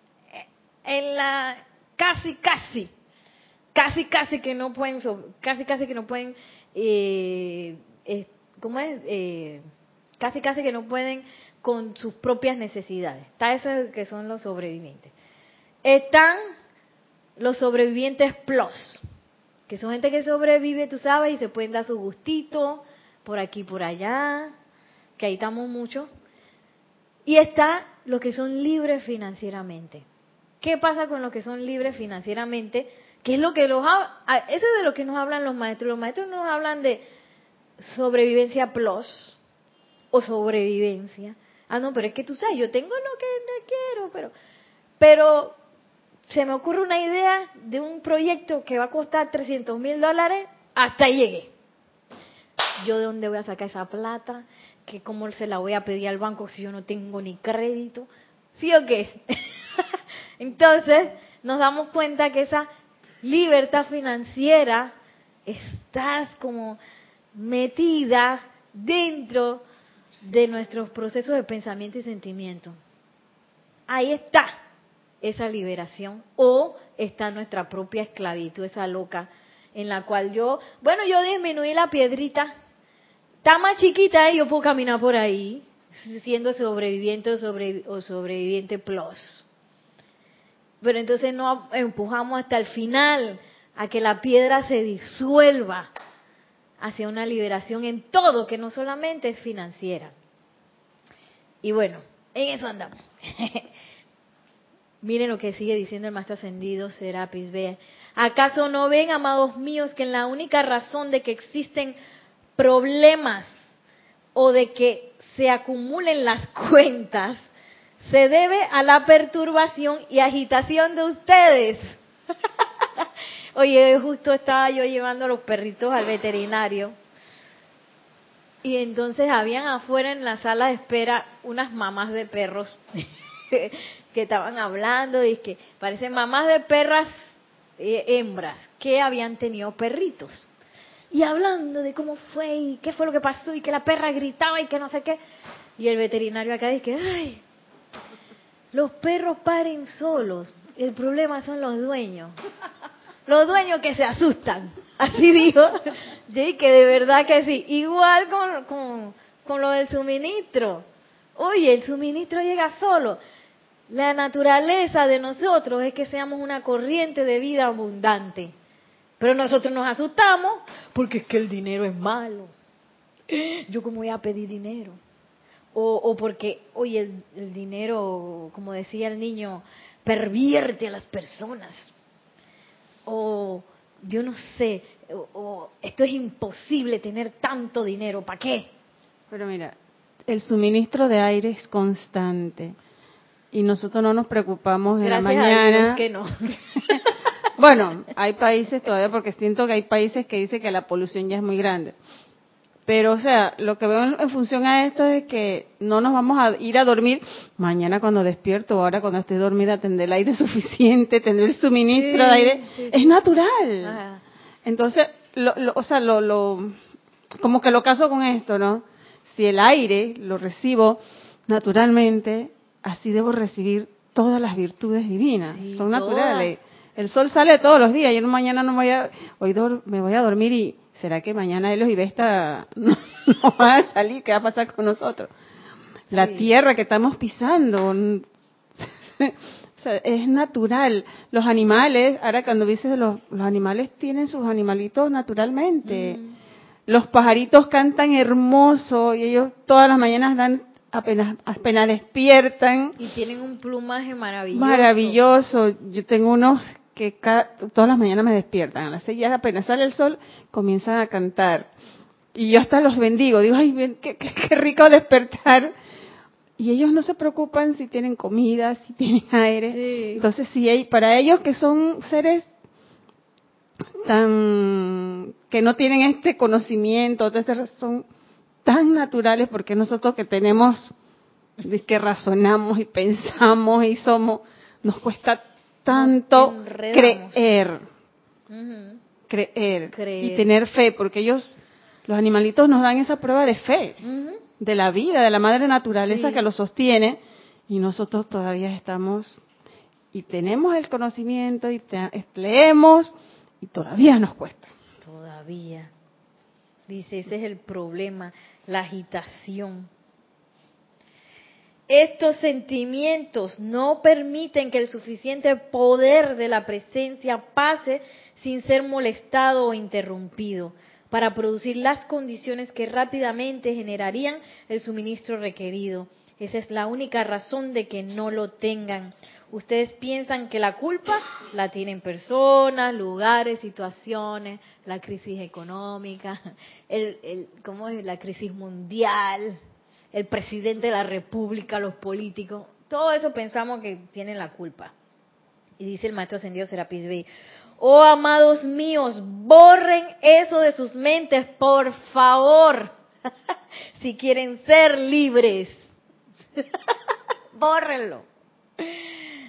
[SPEAKER 1] en la casi casi casi casi que no pueden casi casi que no pueden eh, eh, cómo es eh, casi casi que no pueden con sus propias necesidades está esos que son los sobrevivientes están los sobrevivientes plus que son gente que sobrevive, tú sabes, y se pueden dar su gustito por aquí, por allá, que ahí estamos mucho. Y está los que son libres financieramente. ¿Qué pasa con los que son libres financieramente? ¿Qué es lo que los eso es de lo que nos hablan los maestros. Los maestros nos hablan de sobrevivencia plus o sobrevivencia. Ah, no, pero es que tú sabes, yo tengo lo que no quiero, pero pero se me ocurre una idea de un proyecto que va a costar 300 mil dólares, hasta ahí llegué. ¿Yo de dónde voy a sacar esa plata? ¿Que ¿Cómo se la voy a pedir al banco si yo no tengo ni crédito? ¿Sí o qué? *laughs* Entonces nos damos cuenta que esa libertad financiera está como metida dentro de nuestros procesos de pensamiento y sentimiento. Ahí está esa liberación o está nuestra propia esclavitud, esa loca, en la cual yo, bueno, yo disminuí la piedrita, está más chiquita y yo puedo caminar por ahí, siendo sobreviviente o, o sobreviviente plus. Pero entonces no empujamos hasta el final a que la piedra se disuelva hacia una liberación en todo, que no solamente es financiera. Y bueno, en eso andamos. *laughs* Miren lo que sigue diciendo el maestro ascendido Serapis B. ¿Acaso no ven, amados míos, que en la única razón de que existen problemas o de que se acumulen las cuentas se debe a la perturbación y agitación de ustedes? *laughs* Oye, justo estaba yo llevando a los perritos al veterinario y entonces habían afuera en la sala de espera unas mamás de perros *laughs* que estaban hablando y que parecen mamás de perras eh, hembras que habían tenido perritos. Y hablando de cómo fue y qué fue lo que pasó y que la perra gritaba y que no sé qué. Y el veterinario acá dice, ay, los perros paren solos, el problema son los dueños. Los dueños que se asustan. *laughs* Así dijo. Y que de verdad que sí. Igual con, con, con lo del suministro. Oye, el suministro llega solo. La naturaleza de nosotros es que seamos una corriente de vida abundante. Pero nosotros nos asustamos porque es que el dinero es malo. Yo cómo voy a pedir dinero. O, o porque, oye, el, el, dinero, como decía el niño, pervierte a las personas. O yo no sé, o, o esto es imposible tener tanto dinero, ¿para qué?
[SPEAKER 2] Pero mira, el suministro de aire es constante y nosotros no nos preocupamos en la mañana.
[SPEAKER 1] que no. *laughs*
[SPEAKER 2] bueno, hay países todavía, porque siento que hay países que dicen que la polución ya es muy grande. Pero, o sea, lo que veo en, función a esto es que no nos vamos a ir a dormir mañana cuando despierto, ahora cuando estoy dormida, tendré el aire *laughs* suficiente, tendré el suministro de aire. Es natural. Entonces, lo, o sea, lo, lo, como que lo caso con esto, ¿no? Si el aire lo recibo naturalmente, así debo recibir todas las virtudes divinas, son naturales. El sol sale todos los días, yo mañana no voy a, hoy me voy a dormir y ¿será que mañana Elos y Vesta *laughs* no, no van a salir? ¿Qué va a pasar con nosotros? La tierra que estamos pisando, *laughs* es natural. Los animales, ahora cuando dices los, los animales tienen sus animalitos naturalmente. Mm. Los pajaritos cantan hermoso y ellos todas las mañanas dan apenas, apenas despiertan.
[SPEAKER 1] Y tienen un plumaje maravilloso.
[SPEAKER 2] Maravilloso. Yo tengo unos que todas las mañanas me despiertan. A las seis ya apenas sale el sol, comienzan a cantar. Y yo hasta los bendigo. Digo, ay, qué, qué, rico despertar. Y ellos no se preocupan si tienen comida, si tienen *laughs* aire. Entonces, si hay, para ellos que son seres tan que no tienen este conocimiento, son tan naturales porque nosotros que tenemos que razonamos y *laughs* pensamos y somos nos cuesta tanto creer, creer, y tener fe, porque ellos, los animalitos nos dan esa prueba de fe, de la vida, de la madre naturaleza que lo sostiene, y nosotros todavía estamos y tenemos el conocimiento y leemos y todavía nos cuesta.
[SPEAKER 1] Todavía. Dice, ese es el problema, la agitación. Estos sentimientos no permiten que el suficiente poder de la presencia pase sin ser molestado o interrumpido para producir las condiciones que rápidamente generarían el suministro requerido. Esa es la única razón de que no lo tengan. Ustedes piensan que la culpa la tienen personas, lugares, situaciones, la crisis económica, *laughs* el, el, ¿cómo es? la crisis mundial, el presidente de la república, los políticos, todo eso pensamos que tienen la culpa. Y dice el maestro ascendido Serapis Bey, oh amados míos, borren eso de sus mentes, por favor, *laughs* si quieren ser libres. *laughs* Bórrenlo.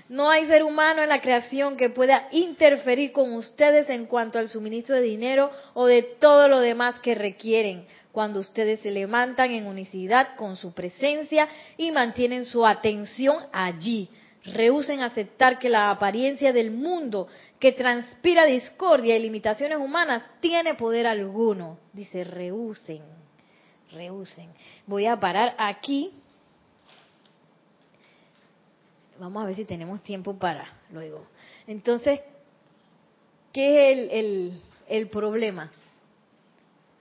[SPEAKER 1] No hay ser humano en la creación que pueda interferir con ustedes en cuanto al suministro de dinero o de todo lo demás que requieren cuando ustedes se levantan en unicidad con su presencia y mantienen su atención allí. Rehúsen aceptar que la apariencia del mundo que transpira discordia y limitaciones humanas tiene poder alguno. Dice, rehúsen, rehúsen. Voy a parar aquí Vamos a ver si tenemos tiempo para luego. Entonces, ¿qué es el, el, problema?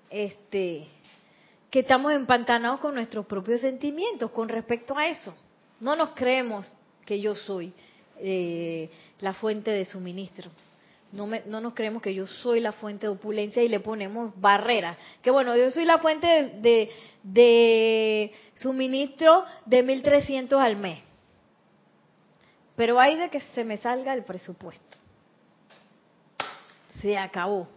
[SPEAKER 1] Este, que estamos empantanados con nuestros propios sentimientos con respecto a eso. No nos creemos que yo soy. eh, la fuente de suministro. No, me, no nos creemos que yo soy la fuente de opulencia y le ponemos barreras. Que bueno, yo soy la fuente de, de, de suministro de 1.300 al mes. Pero hay de que se me salga el presupuesto. Se acabó.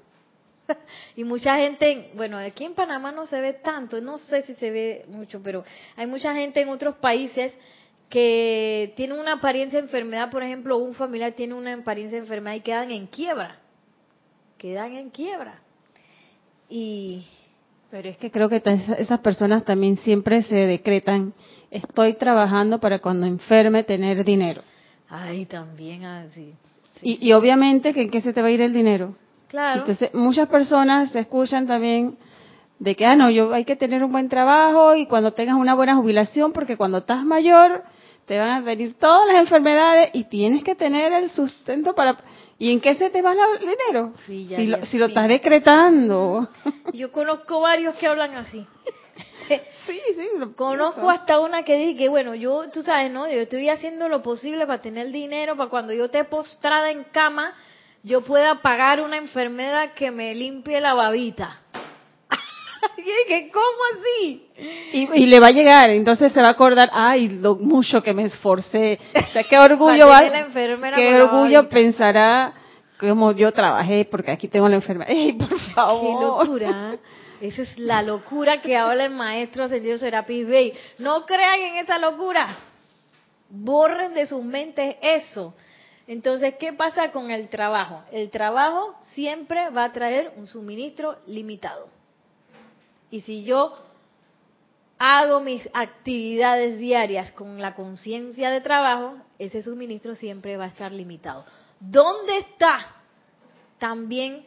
[SPEAKER 1] *laughs* y mucha gente, bueno, aquí en Panamá no se ve tanto, no sé si se ve mucho, pero hay mucha gente en otros países que tienen una apariencia de enfermedad, por ejemplo, un familiar tiene una apariencia de enfermedad y quedan en quiebra. Quedan en quiebra. Y
[SPEAKER 2] pero es que creo que esas personas también siempre se decretan, estoy trabajando para cuando enferme tener dinero.
[SPEAKER 1] Ay, también así.
[SPEAKER 2] Y, y obviamente que en qué se te va a ir el dinero.
[SPEAKER 1] Claro.
[SPEAKER 2] Entonces, muchas personas se escuchan también de que, ah, no, yo hay que tener un buen trabajo y cuando tengas una buena jubilación, porque cuando estás mayor te van a venir todas las enfermedades y tienes que tener el sustento para... ¿Y en qué se te va el dinero?
[SPEAKER 1] Sí, ya,
[SPEAKER 2] si, lo, si lo estás decretando. *laughs*
[SPEAKER 1] Yo conozco varios que hablan así. *laughs*
[SPEAKER 2] sí, sí.
[SPEAKER 1] Conozco hasta una que dice que, bueno, yo, tú sabes, ¿no? Yo estoy haciendo lo posible para tener dinero, para cuando yo esté postrada en cama, yo pueda pagar una enfermedad que me limpie la babita. *laughs* ¿Cómo así?
[SPEAKER 2] Y, le va a llegar, entonces se va a acordar, ay, lo mucho que me esforcé. O sea, qué orgullo *laughs* va, qué orgullo pensará como yo trabajé porque aquí tengo la enfermedad. *laughs* ¡Ey, por favor!
[SPEAKER 1] ¡Qué locura! Esa es la locura que habla el maestro ascendido Serapis Bey. No crean en esa locura. Borren de sus mentes eso. Entonces, ¿qué pasa con el trabajo? El trabajo siempre va a traer un suministro limitado. Y si yo hago mis actividades diarias con la conciencia de trabajo, ese suministro siempre va a estar limitado. ¿Dónde está también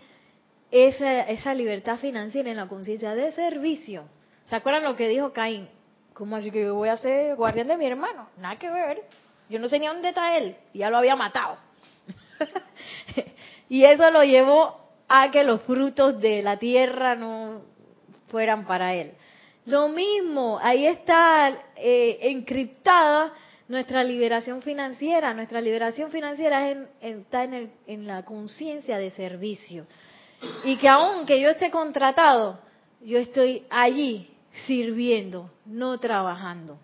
[SPEAKER 1] esa, esa libertad financiera en la conciencia de servicio? ¿Se acuerdan lo que dijo Caín? ¿Cómo así que yo voy a ser guardián de mi hermano? Nada que ver. Yo no ni dónde él, ya lo había matado. *laughs* y eso lo llevó a que los frutos de la tierra no fueran para él. Lo mismo, ahí está eh, encriptada nuestra liberación financiera. Nuestra liberación financiera está en, en la conciencia de servicio. Y que aunque yo esté contratado, yo estoy allí sirviendo, no trabajando.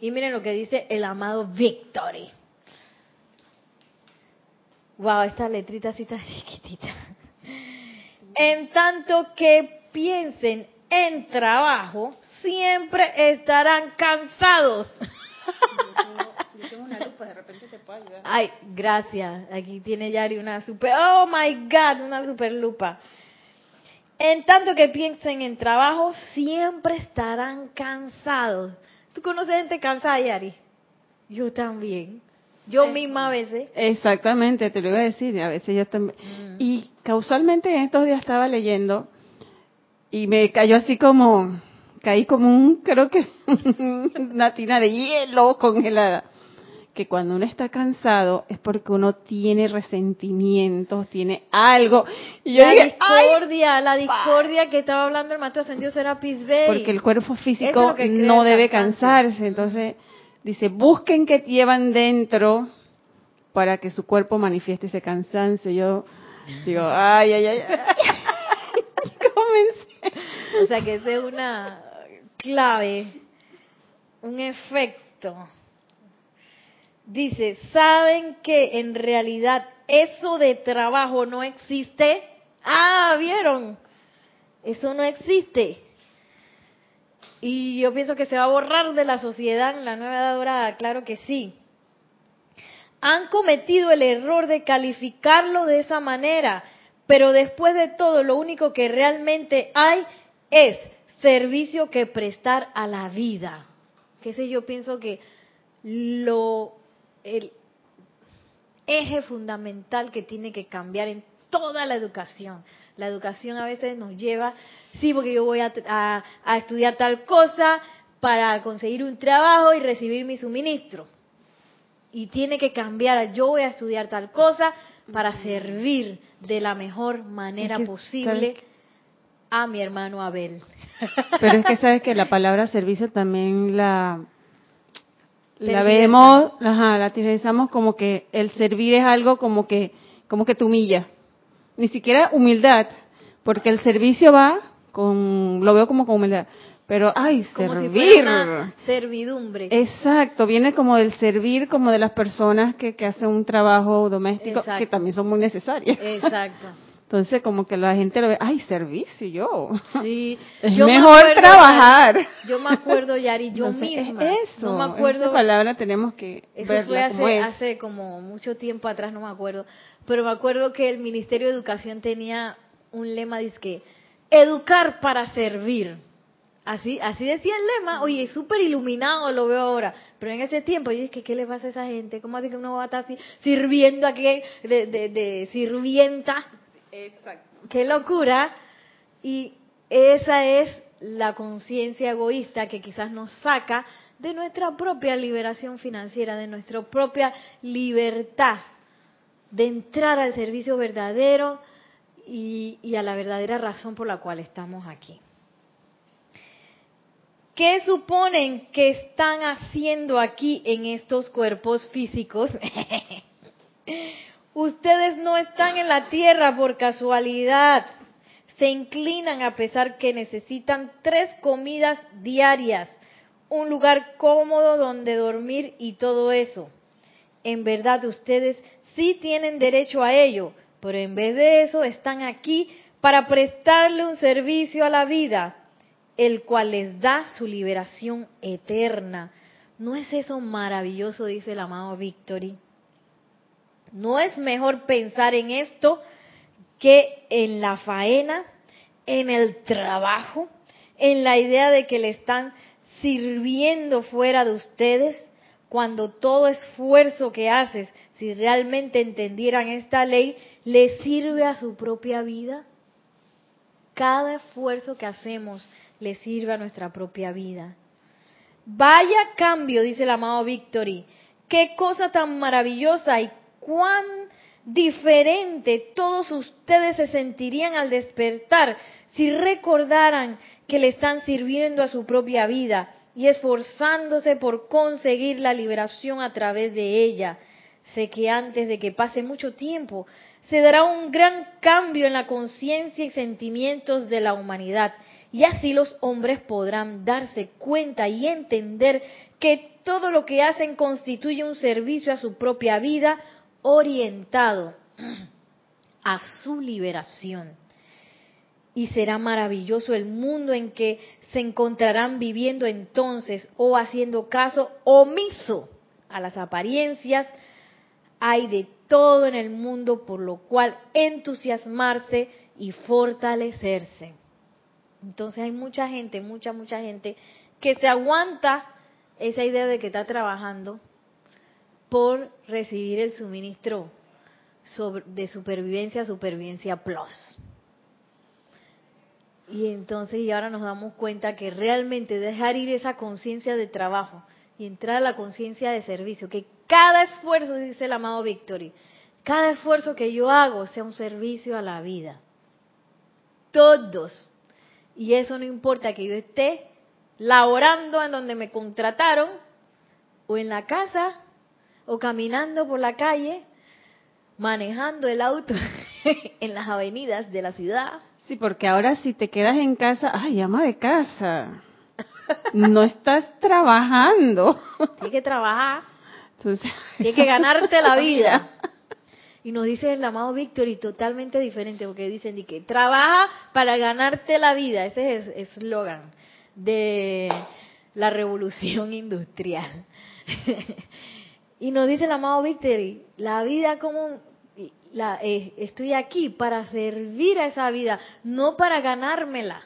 [SPEAKER 1] Y miren lo que dice el amado Victory. Wow, esta letrita así está *laughs* chiquitita. En tanto que piensen en trabajo, siempre estarán cansados.
[SPEAKER 2] Yo tengo una lupa, de repente te puedo ayudar.
[SPEAKER 1] Ay, gracias. Aquí tiene Yari una super, oh my God, una super lupa. En tanto que piensen en trabajo, siempre estarán cansados. ¿Tú conoces gente cansada, Yari? Yo también. Yo misma a veces.
[SPEAKER 2] Exactamente, te lo iba a decir, a veces yo también. Mm. Y causalmente en estos días estaba leyendo y me cayó así como, caí como un, creo que *laughs* una tina de hielo congelada. Que cuando uno está cansado es porque uno tiene resentimientos, tiene algo.
[SPEAKER 1] Y yo la discordia, la discordia que estaba hablando el maestro ascendido *laughs* Serapis Bay.
[SPEAKER 2] Porque el cuerpo físico no debe cansarse. Entonces, dice, busquen que llevan dentro para que su cuerpo manifieste ese cansancio. Yo digo, ay, ay, ay. *laughs* *laughs*
[SPEAKER 1] Comencé. O sea que esa es una clave, un efecto. Dice, ¿saben que en realidad eso de trabajo no existe? Ah, ¿vieron? Eso no existe. Y yo pienso que se va a borrar de la sociedad en la nueva edad dorada, claro que sí. Han cometido el error de calificarlo de esa manera, pero después de todo lo único que realmente hay es servicio que prestar a la vida. Que sé yo pienso que lo el eje fundamental que tiene que cambiar en toda la educación. La educación a veces nos lleva, sí, porque yo voy a, a, estudiar tal cosa para conseguir un trabajo y recibir mi suministro. Y tiene que cambiar, yo voy a estudiar tal cosa para servir de la mejor manera posible a mi hermano Abel.
[SPEAKER 2] Pero es que sabes que la palabra servicio también la la vemos, ajá, la utilizamos como que el servir es algo como que, como que te humilla. Ni siquiera humildad, porque el servicio va con, lo veo como con humildad. Pero, ay, servir.
[SPEAKER 1] servidumbre.
[SPEAKER 2] Exacto, viene como del servir, como de las personas que, que hacen un trabajo doméstico, que también son muy necesarias. *laughs*
[SPEAKER 1] Exacto.
[SPEAKER 2] Entonces, como que la gente lo ve, ay, servicio, yo.
[SPEAKER 1] Sí. *laughs*
[SPEAKER 2] Es mejor trabajar.
[SPEAKER 1] Yo me acuerdo, Yari, *laughs* yo misma.
[SPEAKER 2] eso. No me acuerdo. Esa palabra tenemos que
[SPEAKER 1] Eso fue hace, hace como mucho tiempo atrás, no me acuerdo. Pero me acuerdo que el Ministerio de Educación tenía un lema, dice que, educar para servir. Así, así decía el lema, oye, súper iluminado lo veo ahora, pero en ese tiempo, yo dije, ¿qué le pasa a esa gente? ¿Cómo así que uno va a estar así sirviendo aquí de, de, de sirvienta Exacto. Qué locura. Y esa es la conciencia egoísta que quizás nos saca de nuestra propia liberación financiera, de nuestra propia libertad, de entrar al servicio verdadero y, y a la verdadera razón por la cual estamos aquí. ¿Qué suponen que están haciendo aquí en estos cuerpos físicos? *laughs* Ustedes no están en la tierra por casualidad. Se inclinan a pesar que necesitan tres comidas diarias, un lugar cómodo donde dormir y todo eso. En verdad ustedes sí tienen derecho a ello, pero en vez de eso están aquí para prestarle un servicio a la vida, el cual les da su liberación eterna. ¿No es eso maravilloso? Dice el amado Victory. ¿No es mejor pensar en esto que en la faena, en el trabajo, en la idea de que le están sirviendo fuera de ustedes? Cuando todo esfuerzo que haces, si realmente entendieran esta ley, le sirve a su propia vida. Cada esfuerzo que hacemos le sirve a nuestra propia vida. Vaya cambio, dice el amado Victory. Qué cosa tan maravillosa y cuán diferente todos ustedes se sentirían al despertar si recordaran que le están sirviendo a su propia vida y esforzándose por conseguir la liberación a través de ella. Sé que antes de que pase mucho tiempo se dará un gran cambio en la conciencia y sentimientos de la humanidad y así los hombres podrán darse cuenta y entender que todo lo que hacen constituye un servicio a su propia vida orientado a su liberación. Y será maravilloso el mundo en que se encontrarán viviendo entonces o haciendo caso omiso a las apariencias. Hay de todo en el mundo por lo cual entusiasmarse y fortalecerse. Entonces hay mucha gente, mucha, mucha gente que se aguanta esa idea de que está trabajando por recibir el suministro de supervivencia, supervivencia plus. Y entonces, y ahora nos damos cuenta que realmente dejar ir esa conciencia de trabajo y entrar a la conciencia de servicio, que cada esfuerzo, dice el amado Victory, cada esfuerzo que yo hago sea un servicio a la vida. Todos. Y eso no importa que yo esté laborando en donde me contrataron o en la casa o caminando por la calle, manejando el auto *laughs* en las avenidas de la ciudad.
[SPEAKER 2] Sí, porque ahora si te quedas en casa, ay, llama de casa. No estás trabajando.
[SPEAKER 1] Tienes que trabajar. Entonces, Tienes que ganarte la *laughs* vida. Y nos dice el amado Víctor y totalmente diferente, porque dicen que trabaja para ganarte la vida. Ese es el eslogan de la revolución industrial. *laughs* Y nos dice el amado Victory, la vida como la, eh, estoy aquí para servir a esa vida, no para ganármela.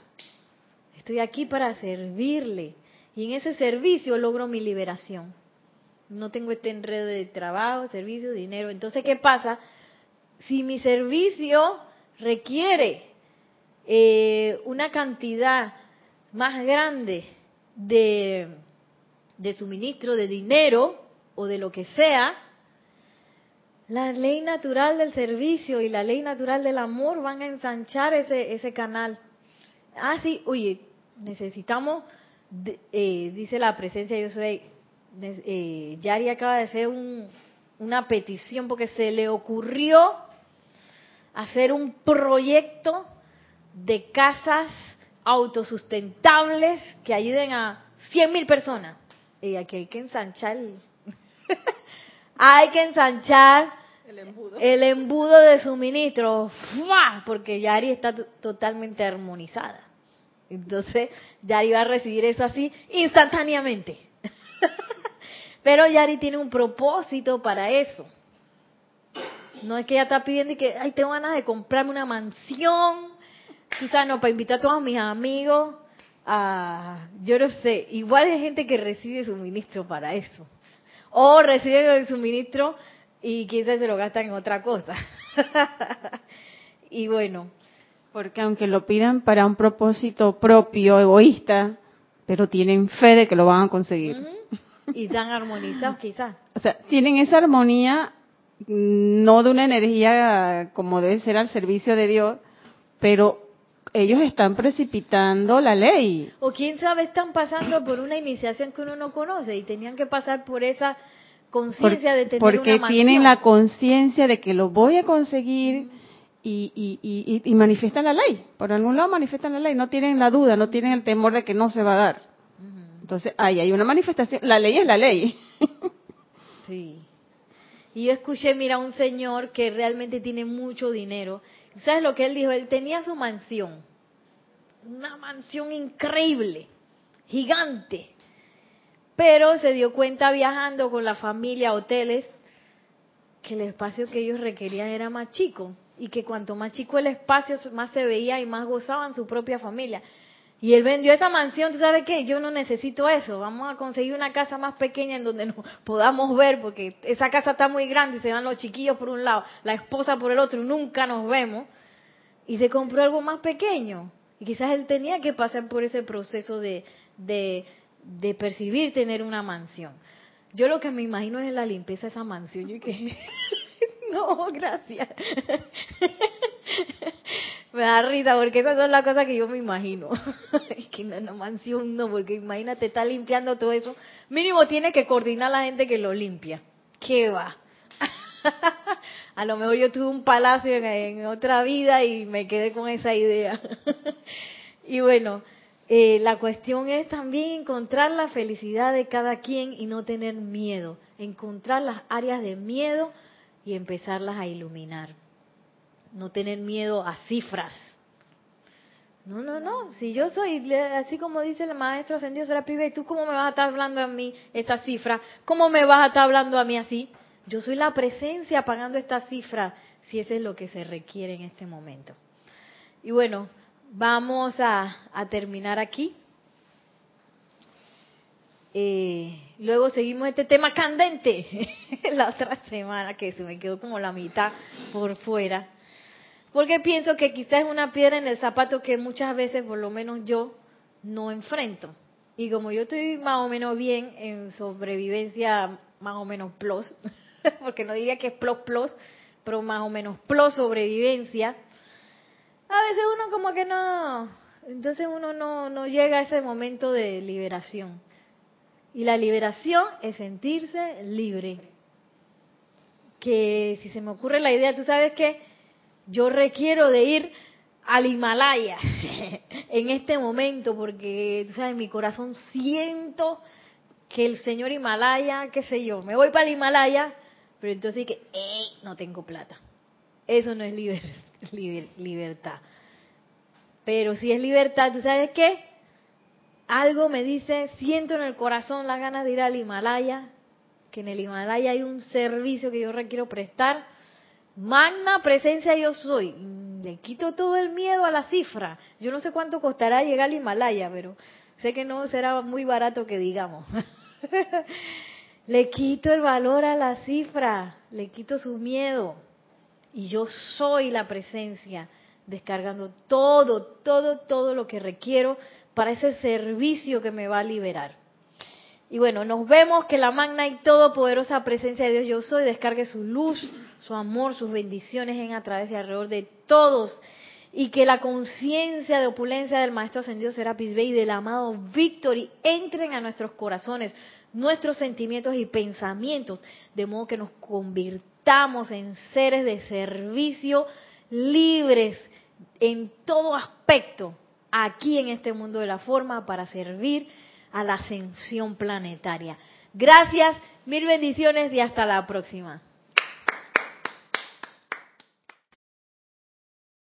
[SPEAKER 1] Estoy aquí para servirle. Y en ese servicio logro mi liberación. No tengo este enredo de trabajo, servicio, dinero. Entonces, ¿qué pasa? Si mi servicio requiere eh, una cantidad más grande de, de suministro de dinero, o de lo que sea, la ley natural del servicio y la ley natural del amor van a ensanchar ese, ese canal. Ah, sí, oye, necesitamos, eh, dice la presencia yo soy, eh, Yari acaba de hacer una petición porque se le ocurrió hacer un proyecto de casas autosustentables que ayuden a 100 mil personas. Y aquí hay que ensanchar, *laughs* hay que ensanchar el embudo, de suministro, porque Yari está totalmente armonizada. Entonces, Yari va a recibir eso así instantáneamente. *laughs* Pero Yari tiene un propósito para eso. No es que ella está pidiendo y que, ay, tengo ganas de comprarme una mansión, quizás no, para invitar a todos mis amigos a, yo no sé, igual hay gente que recibe suministro para eso. O reciben el suministro y quizás se lo gastan en otra cosa. *laughs* y bueno.
[SPEAKER 2] Porque aunque lo pidan para un propósito propio, egoísta, pero tienen fe de que lo van a conseguir.
[SPEAKER 1] Y están armonizados quizás.
[SPEAKER 2] O sea, tienen esa armonía no de una energía como debe ser al servicio de Dios, pero ellos están precipitando la ley.
[SPEAKER 1] O quién sabe, están pasando por una iniciación que uno no conoce y tenían que pasar por esa conciencia de tener
[SPEAKER 2] porque tienen la conciencia de que lo voy a conseguir y, y, y, manifiestan la ley. Por algún lado manifiestan la ley, no tienen la duda, no tienen el temor de que no se va a dar. Entonces, ahí hay una manifestación. La ley es la ley.
[SPEAKER 1] sí. Y yo escuché, mira, un señor que realmente tiene mucho dinero. ¿Sabes lo que él dijo? Él tenía su mansión. Una mansión increíble, gigante. Pero se dio cuenta viajando con la familia a hoteles que el espacio que ellos requerían era más chico y que cuanto más chico el espacio más se veía y más gozaban su propia familia. Y él vendió esa mansión, ¿tú sabes qué? Yo no necesito eso. Vamos a conseguir una casa más pequeña en donde nos *laughs* podamos ver, porque esa casa está muy grande y se van los chiquillos por un lado, la esposa por el otro, y nunca nos vemos. Y se compró algo más pequeño. Y quizás él tenía que pasar por ese proceso de, de, de percibir tener una mansión. Yo lo que me imagino es la limpieza de esa mansión. Yo que *laughs* no, gracias. *laughs* me da risa porque esas son las cosas que yo me imagino. *laughs* es que no, no, mansión no, porque imagínate, está limpiando todo eso. Mínimo tiene que coordinar la gente que lo limpia. ¿Qué va? *laughs* a lo mejor yo tuve un palacio en, otra vida y me quedé con esa idea. *laughs* y bueno, eh, la cuestión es también encontrar la felicidad de cada quien y no tener miedo, encontrar las áreas de miedo y empezarlas a iluminar. No tener miedo a cifras. No, no, no. Si yo soy, así como dice el maestro ascendido Serapis ¿tú cómo me vas a estar hablando a mí esa cifra? ¿Cómo me vas a estar hablando a mí así? Yo soy la presencia pagando esta cifra, si ese es lo que se requiere en este momento. Y bueno, vamos a, terminar aquí. Eh, luego seguimos este tema candente *laughs* la otra semana, que se me quedó como la mitad por fuera. Porque pienso que quizás es una piedra en el zapato que muchas veces, por lo menos yo, no enfrento. Y como yo estoy más o menos bien en sobrevivencia, más o menos plus, *laughs* porque no diría que es plus plus, pero más o menos plus sobrevivencia, a veces uno como que no, entonces uno no, no llega a ese momento de liberación. Y la liberación es sentirse libre. Que si se me ocurre la idea, tú sabes que yo requiero de ir al Himalaya *laughs* en este momento, porque tú sabes, en mi corazón siento que el señor Himalaya, qué sé yo, me voy para el Himalaya pero entonces que, no tengo plata. Eso no es *laughs* libertad. Pero si es libertad, ¿tú sabes qué? Algo me dice, siento en el corazón las ganas de ir al Himalaya, que en el Himalaya hay un servicio que yo requiero prestar. Magna presencia yo soy. Le quito todo el miedo a la cifra. Yo no sé cuánto costará llegar al Himalaya, pero sé que no será muy barato que digamos. *laughs* Le quito el valor a la cifra, le quito su miedo. Y yo soy la presencia, descargando todo, todo, todo lo que requiero para ese servicio que me va a liberar. Y bueno, nos vemos que la magna y todopoderosa presencia de Dios yo soy descargue su luz, su amor, sus bendiciones en a través de alrededor de todos y que la conciencia de opulencia del Maestro Ascendido Serapis Bey y del amado Victory entren a nuestros corazones, nuestros sentimientos y pensamientos, de modo que nos convirtamos en seres de servicio libres en todo aspecto aquí en este mundo de la forma para servir a la ascensión planetaria. Gracias, mil bendiciones y hasta la próxima.